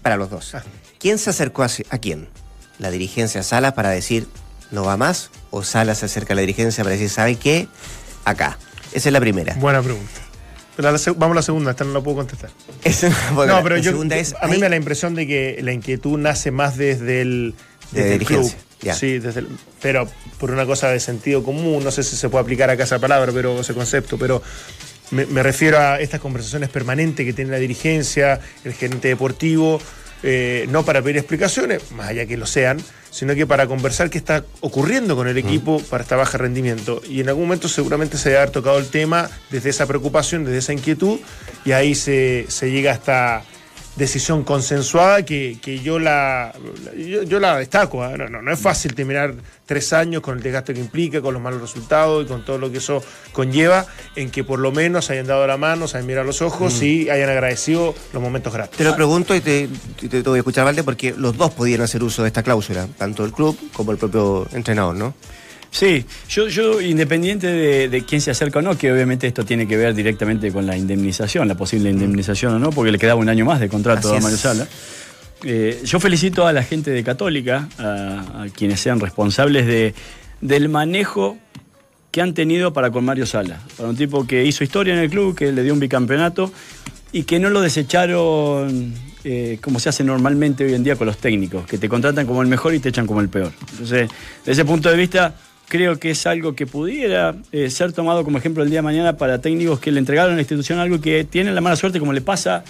Para los dos. Ah. ¿Quién se acercó a, a quién? ¿La dirigencia Sala para decir no va más? ¿O Sala se acerca a la dirigencia para decir, ¿sabe qué? Acá. Esa es la primera. Buena pregunta. La seg- vamos a la segunda, esta no la puedo contestar. Bueno, no, pero la yo, segunda es. a mí ahí- me da la impresión de que la inquietud nace más desde el, De el club. ya. Sí, desde el- pero por una cosa de sentido común, no sé si se puede aplicar acá esa palabra, pero ese concepto, pero me, me refiero a estas conversaciones permanentes que tiene la dirigencia, el gerente deportivo, eh, no para pedir explicaciones, más allá que lo sean, sino que para conversar qué está ocurriendo con el equipo para esta baja rendimiento. Y en algún momento seguramente se debe haber tocado el tema desde esa preocupación, desde esa inquietud, y ahí se, se llega a esta decisión consensuada que, que yo la yo, yo la destaco. ¿eh? No, no, no es fácil terminar tres años con el desgaste que implica, con los malos resultados y con todo lo que eso conlleva, en que por lo menos hayan dado la mano, se hayan mirado los ojos y hayan agradecido los momentos gratos. Te lo pregunto y te, te, te voy a escuchar, Valde, porque los dos podían hacer uso de esta cláusula, tanto el club como el propio entrenador, ¿no? Sí, yo, yo independiente de, de quién se acerca o no, que obviamente esto tiene que ver directamente con la indemnización, la posible indemnización o no, porque le quedaba un año más de contrato Así a Mario. Sala. Eh, yo felicito a la gente de Católica, a, a quienes sean responsables de, del manejo que han tenido para con Mario Sala. Para un tipo que hizo historia en el club, que le dio un bicampeonato y que no lo desecharon eh, como se hace normalmente hoy en día con los técnicos, que te contratan como el mejor y te echan como el peor. Entonces, desde ese punto de vista, creo que es algo que pudiera eh, ser tomado como ejemplo el día de mañana para técnicos que le entregaron a la institución algo que tienen la mala suerte, como le pasa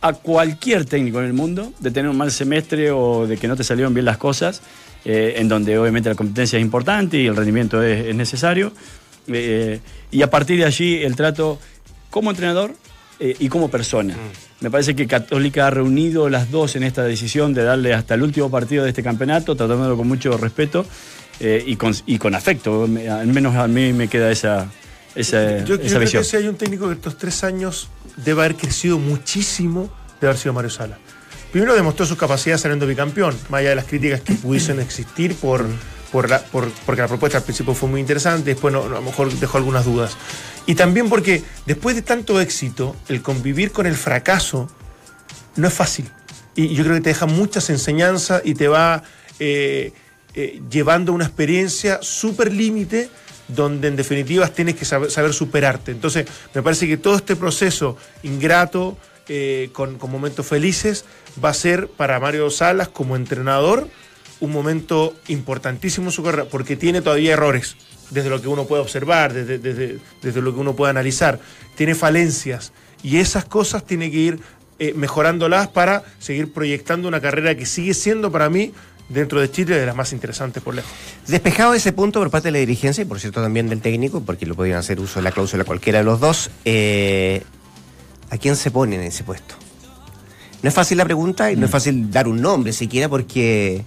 a cualquier técnico en el mundo, de tener un mal semestre o de que no te salieron bien las cosas, eh, en donde obviamente la competencia es importante y el rendimiento es, es necesario. Eh, y a partir de allí el trato como entrenador y como persona. Me parece que Católica ha reunido las dos en esta decisión de darle hasta el último partido de este campeonato, tratándolo con mucho respeto eh, y, con, y con afecto. Al menos a mí me queda esa, esa, Yo, creo que si hay un técnico que estos tres años debe haber crecido muchísimo de haber sido Mario Sala. Primero demostró sus capacidades saliendo bicampeón, más allá de las críticas que pudiesen existir por, por la, por- porque la propuesta al principio fue muy interesante, después no, a lo mejor dejó algunas dudas. Y también porque después de tanto éxito, el convivir con el fracaso no es fácil. Y yo creo que te deja muchas enseñanzas y te va eh, eh, llevando una experiencia súper límite donde en definitiva tienes que saber, superarte. Entonces, me parece que todo este proceso ingrato, eh, con, con momentos felices, va a ser para Mario Salas como entrenador un momento importantísimo en su carrera, porque tiene todavía errores, desde lo que uno puede observar, desde, desde- desde lo que uno puede analizar. Tiene falencias y esas cosas tiene que ir eh, mejorándolas para seguir proyectando una carrera que sigue siendo para mí, dentro de Chile, de las más interesantes por lejos. Despejado ese punto por parte de la dirigencia y por cierto también del técnico, porque lo podían hacer uso de la cláusula cualquiera de los dos, eh, ¿a quién se pone en ese puesto? No es fácil la pregunta y no es fácil dar un nombre siquiera porque,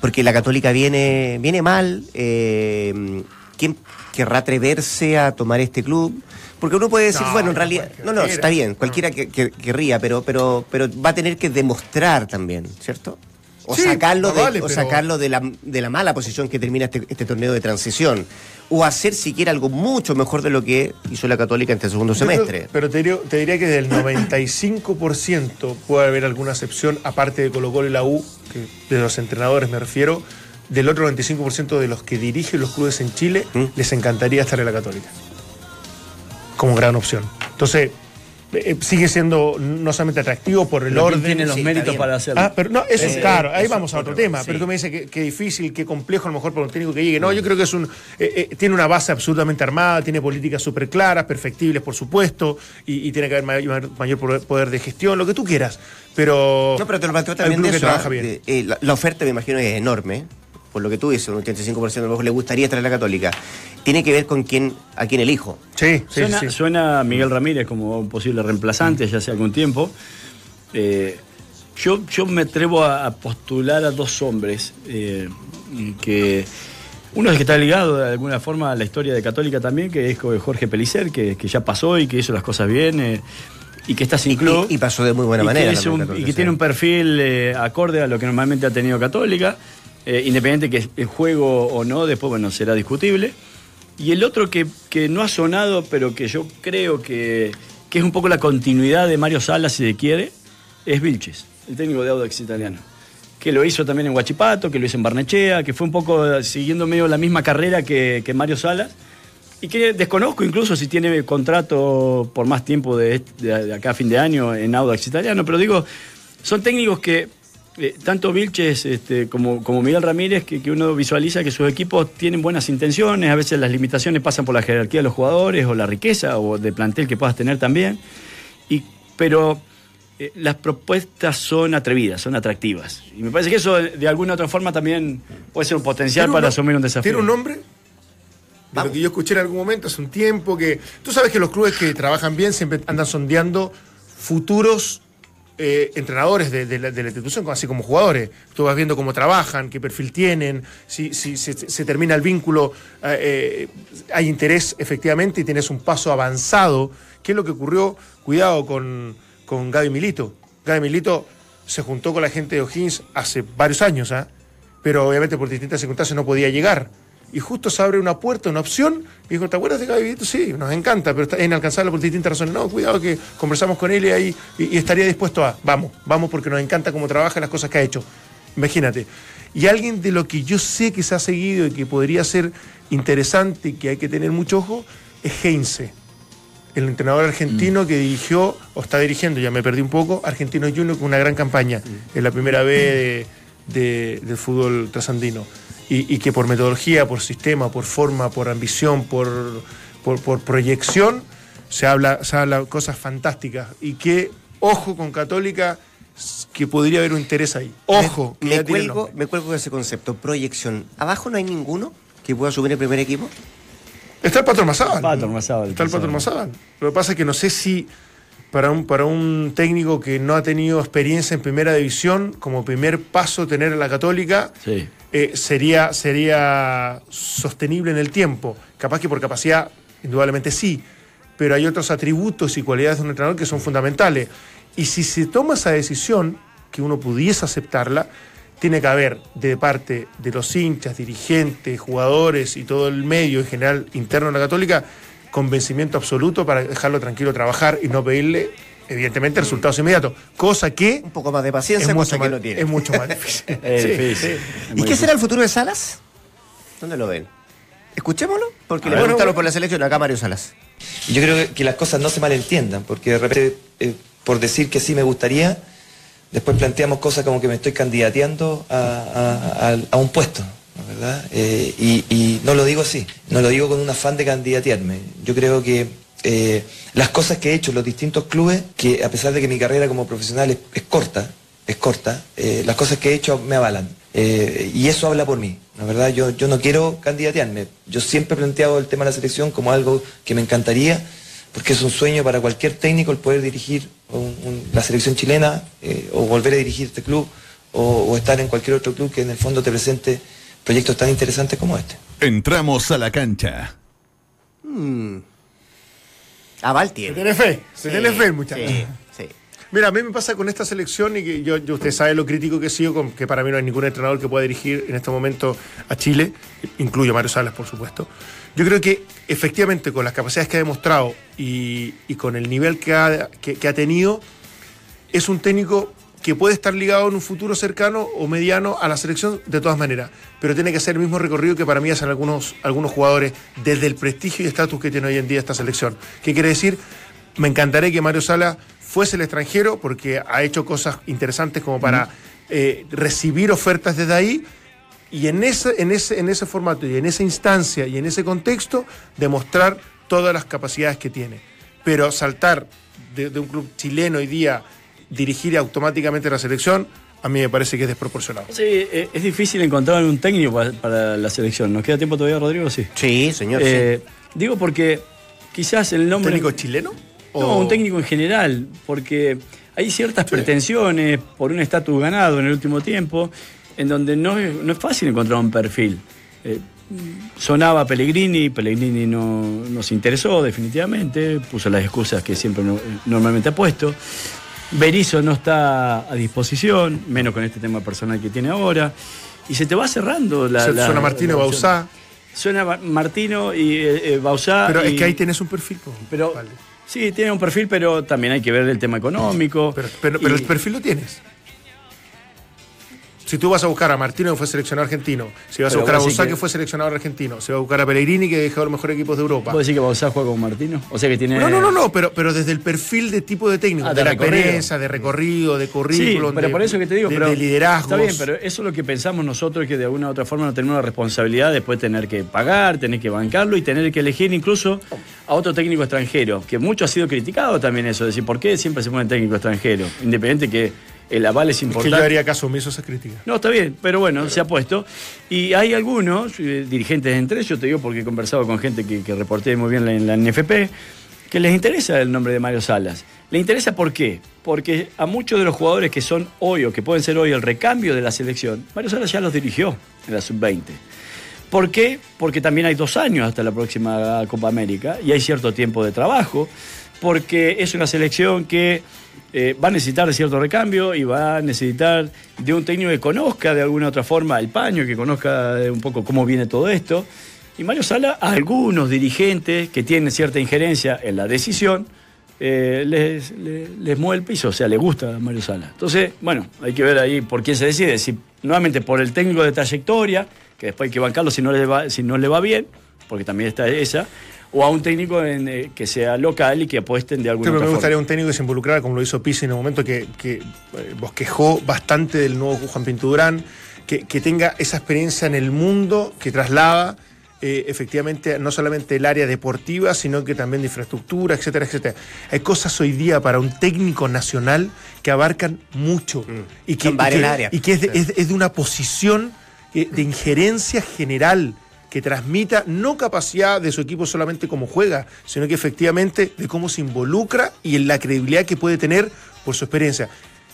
porque la católica viene, viene mal. eh, ¿Quién querrá atreverse a tomar este club? Porque uno puede decir, No, bueno, en realidad, no, no, está bien, cualquiera que, que- querría, pero, pero, pero va a tener que demostrar también, ¿cierto? O Sí, sacarlo, de, vale, o pero- sacarlo de, la, de la mala posición que termina este, este torneo de transición. O hacer siquiera algo mucho mejor de lo que hizo la Católica en este segundo semestre. pero te diría, te diría que del 95% puede haber alguna excepción, aparte de Colo Colo y la U, que de los entrenadores me refiero, del otro 95% de los que dirigen los clubes en Chile, ¿Mm? les encantaría estar en la Católica. Como gran opción. Entonces, eh, sigue siendo no solamente atractivo por el Pero ¿quién orden. tiene los sí, méritos para hacerlo? Ah, pero no, eso es Eh, claro, ahí eso vamos a otro otro, tema. sí. Pero tú me dices que, que difícil, que complejo a lo mejor para un técnico que llegue. No, yo creo que es un. eh, eh, tiene una base absolutamente armada, tiene políticas súper claras, perfectibles, por supuesto, y, y tiene que haber mayor, mayor poder- de gestión, lo que tú quieras. Pero. No, pero te lo planteo también de eso. que trabaja bien. De- eh, la, la oferta me imagino es enorme, por lo que tú dices, un 85% a lo mejor le gustaría estar en la Católica. Tiene que ver con quién, a quién elijo. Sí, sí, suena, sí. suena a Miguel Ramírez como un posible reemplazante ya hace algún tiempo. Eh, yo, yo me atrevo a, a postular a dos hombres eh, que uno es el que está ligado de alguna forma a la historia de Católica también, que es Jorge Pelicer, que, que ya pasó y que hizo las cosas bien eh, y que está sin club. y- y pasó de muy buena y manera. Que un- y que tiene un perfil eh, acorde a lo que normalmente ha tenido Católica, eh, independiente que el juego o no, después bueno, será discutible. Y el otro que, que no ha sonado, pero que yo creo que, que es un poco la continuidad de Mario Salas, si se quiere, es Vilches, el técnico de Audax italiano. Que lo hizo también en Huachipato, que lo hizo en Barnechea, que fue un poco eh, siguiendo medio la misma carrera que, que Mario Salas. Y que desconozco incluso si tiene contrato por más tiempo de, de acá a fin de año en Audax italiano, pero digo, son técnicos que, eh, tanto Vilches este, como, como Miguel Ramírez, que, que uno visualiza que sus equipos tienen buenas intenciones, a veces las limitaciones pasan por la jerarquía de los jugadores o la riqueza o de plantel que puedas tener también, y, pero eh, las propuestas son atrevidas, son atractivas. Y me parece que eso de, alguna otra forma también puede ser un potencial ¿Tiene para asumir un desafío. ¿Tiene un nombre? De lo que yo escuché en algún momento hace un tiempo, que tú sabes que los clubes que trabajan bien siempre andan sondeando futuros eh, entrenadores de, la, de la institución, así como jugadores. Tú vas viendo cómo trabajan, qué perfil tienen, si, si se, se termina el vínculo, eh, eh, hay interés efectivamente y tienes un paso avanzado. ¿Qué es lo que ocurrió? Cuidado con, con Gaby Milito. Gaby Milito se juntó con la gente de O'Higgins hace varios años, ¿ah? pero obviamente por distintas circunstancias no podía llegar. Y justo se abre una puerta, una opción, y dijo, ¿te acuerdas de Gaby? Sí, nos encanta, pero está inalcanzable por distintas razones. No, cuidado que conversamos con él y ahí y, y estaría dispuesto a, vamos, vamos porque nos encanta cómo trabaja las cosas que ha hecho. Imagínate. Y alguien de lo que yo sé que se ha seguido y que podría ser interesante y que hay que tener mucho ojo, es Heinze el entrenador argentino que dirigió, o está dirigiendo, ya me perdí un poco, Argentino Junior con una gran campaña en la primera B de- de- del fútbol trasandino. Y, y que por metodología, por sistema, por forma, por ambición, por, por, por proyección, se habla, se habla cosas fantásticas. Y que, ojo con Católica, que podría haber un interés ahí. Ojo, Me, tiene cuelgo, me cuelgo de ese concepto, proyección. ¿Abajo no hay ninguno que pueda subir el primer equipo? Está el Patrón Mazábal, Está el. Patrón Mazábal. Lo que pasa es que no sé si para un, para un técnico que no ha tenido experiencia en primera división, como primer paso tener a la Católica, Sí. eh, sería, sería sostenible en el tiempo. Capaz que por capacidad, indudablemente sí, pero hay otros atributos y cualidades de un entrenador que son fundamentales. Y si se toma esa decisión, que uno pudiese aceptarla, tiene que haber de parte de los hinchas, dirigentes, jugadores y todo el medio en general interno de la Católica convencimiento absoluto para dejarlo tranquilo trabajar y no pedirle evidentemente resultados inmediatos, cosa que Un poco más de paciencia, es cosa mucho, que más, no tiene. es mucho más difícil. Es Sí, difícil. sí. Es ¿Y qué será el futuro de Salas? ¿Dónde lo ven? Escuchémoslo, porque le preguntaron bueno. por la selección acá Mario Salas. Y Yo creo que, las cosas no se malentiendan, porque de repente, eh, por decir que sí me gustaría, después planteamos cosas como que me estoy candidateando a, a- a- a un puesto. Eh, y, no lo digo así, no lo digo con un afán de candidatearme. Yo creo que eh, las cosas que he hecho en los distintos clubes, que a pesar de que mi carrera como profesional es, corta, es corta, eh, las cosas que he hecho me avalan. Y eso habla por mí, ¿no? ¿verdad? Yo, yo no quiero candidatearme. Yo siempre he planteado el tema de la selección como algo que me encantaría, porque es un sueño para cualquier técnico el poder dirigir la selección chilena o volver a dirigir este club o estar en cualquier otro club que en el fondo te presente proyectos tan interesantes como este. Entramos a la cancha. Aval Se tiene. tiene fe, se Sí, tiene fe, muchachos. Sí, sí. Mira, a mí me pasa con esta selección y que yo, yo- usted sabe lo crítico que he sido, con, que para mí no hay ningún entrenador que pueda dirigir en este momento a Chile, incluyo a Mario Salas, por supuesto. Yo creo que efectivamente con las capacidades que ha demostrado y, y con el nivel que ha, que- que ha tenido, es un técnico que puede estar ligado en un futuro cercano o mediano a la selección de todas maneras, pero tiene que hacer el mismo recorrido que para mí hacen algunos, algunos jugadores desde el prestigio y estatus que tiene hoy en día esta selección. ¿Qué quiere decir? Me encantaría que Mario Sala fuese el extranjero porque ha hecho cosas interesantes como para eh, recibir ofertas desde ahí y en ese, en, ese, en ese formato y en esa instancia y en ese contexto demostrar todas las capacidades que tiene. Pero saltar de, de un club chileno hoy día, dirigir automáticamente la selección, a mí me parece que es desproporcionado. Sí, eh, es difícil encontrar un técnico para, para la selección. ¿Nos queda tiempo todavía, Rodrigo? Sí. Sí, señor. Eh, Digo porque quizás el nombre... ¿Técnico chileno? No, ¿O- un técnico en general, porque hay ciertas pretensiones por un estatus ganado en el último tiempo, en donde no es, no es fácil encontrar un perfil. Eh, sonaba Pellegrini, Pellegrini no nos interesó definitivamente, puso las excusas que siempre no- normalmente ha puesto. Berizzo no está a disposición, menos con este tema personal que tiene ahora. Y se te va cerrando la. Suena Martino la Bausá. Suena Martino y eh, eh, Bausá. Pero es que ahí tenés un perfil. Pero, sí, tiene un perfil, pero también hay que ver el tema económico. Pero, pero, pero Y- el perfil lo tienes. Si tú vas a buscar a Martino, que fue seleccionado argentino, si vas a buscar a Bozá, que... que- fue seleccionador argentino, si vas a buscar a Pellegrini, que dejó los mejores equipos de Europa. ¿Puedo decir que Bausá juega con Martino? O sea que tiene. No, no, no, no, pero, pero desde el perfil de tipo de técnico, Ah, de, de la experiencia, de recorrido, de Sí, currículum, pero de, por eso que te digo, de, pero de liderazgos. Está bien, pero eso es lo que pensamos nosotros que de alguna u otra forma no tenemos la responsabilidad de después tener que pagar, tener que bancarlo y tener que elegir incluso a otro técnico extranjero, que mucho ha sido criticado también eso, decir, ¿por qué siempre se pone técnico extranjero? Independiente que el aval es Es que importante. yo haría caso omiso a esas críticas. No, está bien, pero bueno, se ha puesto. Y hay algunos, eh, dirigentes entre ellos, te digo porque he conversado con gente que, que reporté muy bien en la NFP, que les interesa el nombre de Mario Salas. ¿Le interesa por qué? Porque a muchos de los jugadores que son hoy o que pueden ser hoy el recambio de la selección, Mario Salas ya los dirigió en la sub-20. ¿Por qué? Porque también hay dos años hasta la próxima Copa América y hay cierto tiempo de trabajo, porque es una selección que eh, va a necesitar cierto recambio y va a necesitar de un técnico que conozca de alguna otra forma el paño, que conozca de un poco cómo viene todo esto. Y Mario Sala, a algunos dirigentes que tienen cierta injerencia en la decisión, eh, les mueve el piso, o sea, le gusta a Mario Sala. Entonces, bueno, hay que ver ahí por quién se decide, si nuevamente por el técnico de trayectoria, que después hay que bancarlo si no le va, si no le va bien, porque también está esa, o a un técnico en, eh, que sea local y que apuesten de alguna Siempre otra me gustaría forma. un técnico que se involucrara, como lo hizo Pizzi en un momento que, que eh, bosquejó bastante del nuevo Juan Pinto Durán, que, que tenga esa experiencia en el mundo que traslada eh, efectivamente no solamente el área deportiva, sino que también de infraestructura, etcétera, etcétera. Hay cosas hoy día para un técnico nacional que abarcan mucho y que, y que- áreas. y que es de, es- es de una posición de injerencia general que transmita no capacidad de su equipo solamente como juega, sino que efectivamente de cómo se involucra y en la credibilidad que puede tener por su experiencia.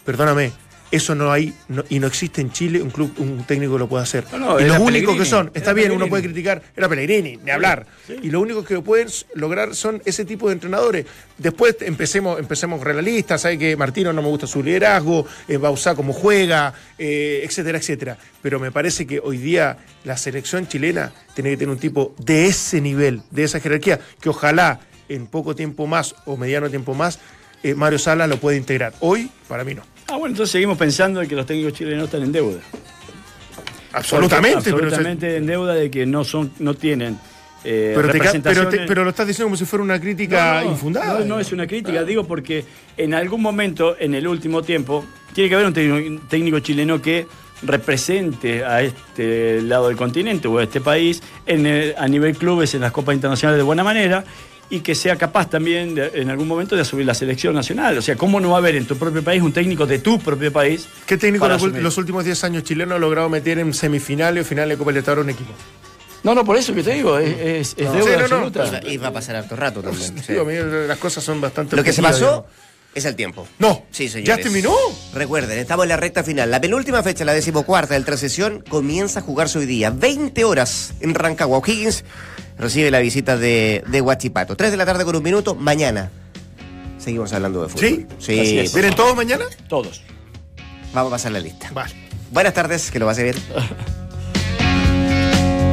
Perdóname, Eso no hay no- y no existe en Chile un club, un técnico que lo pueda hacer. No, no, y los únicos que son, está bien, uno puede criticar, era Pellegrini, ni hablar. Y lo único que pueden lograr son ese tipo de entrenadores. Después empecemos, empecemos realistas, sabe que Martino no me gusta su liderazgo, eh, Bausá como juega, eh, etcétera, etcétera. Pero me parece que hoy día la selección chilena tiene que tener un tipo de ese nivel, de esa jerarquía, que ojalá en poco tiempo más o mediano tiempo más eh, Mario Sala lo puede integrar. Hoy, para mí no. Ah, bueno, entonces seguimos pensando de que los técnicos chilenos están en deuda. Absolutamente, Porque- pero- absolutamente en deuda de que no son, no tienen eh, Pero, te ca- pero, te- representaciones- pero lo estás diciendo como si fuera una crítica No, no, infundada. No, no es una crítica, digo porque en algún momento, en el último tiempo, tiene que haber un técnico, chileno que represente a este lado del continente o a este país en el- a nivel clubes en las copas internacionales de buena manera y que sea capaz también de- en algún momento de asumir la selección nacional. O sea, ¿cómo no va a haber en tu propio país un técnico de tu propio país? ¿Qué técnico los, los últimos 10 años chilenos ha logrado meter en semifinales o finales de Copa Libertadores un equipo? No, no, por eso que te digo, es, es- es No. deuda Sí, no, no. absoluta. Y va, y va a pasar harto rato también. sí. Digo, a mí las cosas son bastante. Lo que se pasó digamos. es el tiempo. No. Sí, señores. ¿Ya terminó? Recuerden, estamos en la recta final. La penúltima fecha, la decimocuarta del transición, comienza a jugarse hoy día. 20 horas en Rancagua. O'Higgins recibe la visita de, de Huachipato. 3 de la tarde con un minuto. Mañana seguimos hablando de fútbol. ¿Sí? Sí. Así es. por ¿Vienen todos mañana? Todos. Vamos a pasar la lista. Vale. Buenas tardes, que lo va a hacer bien.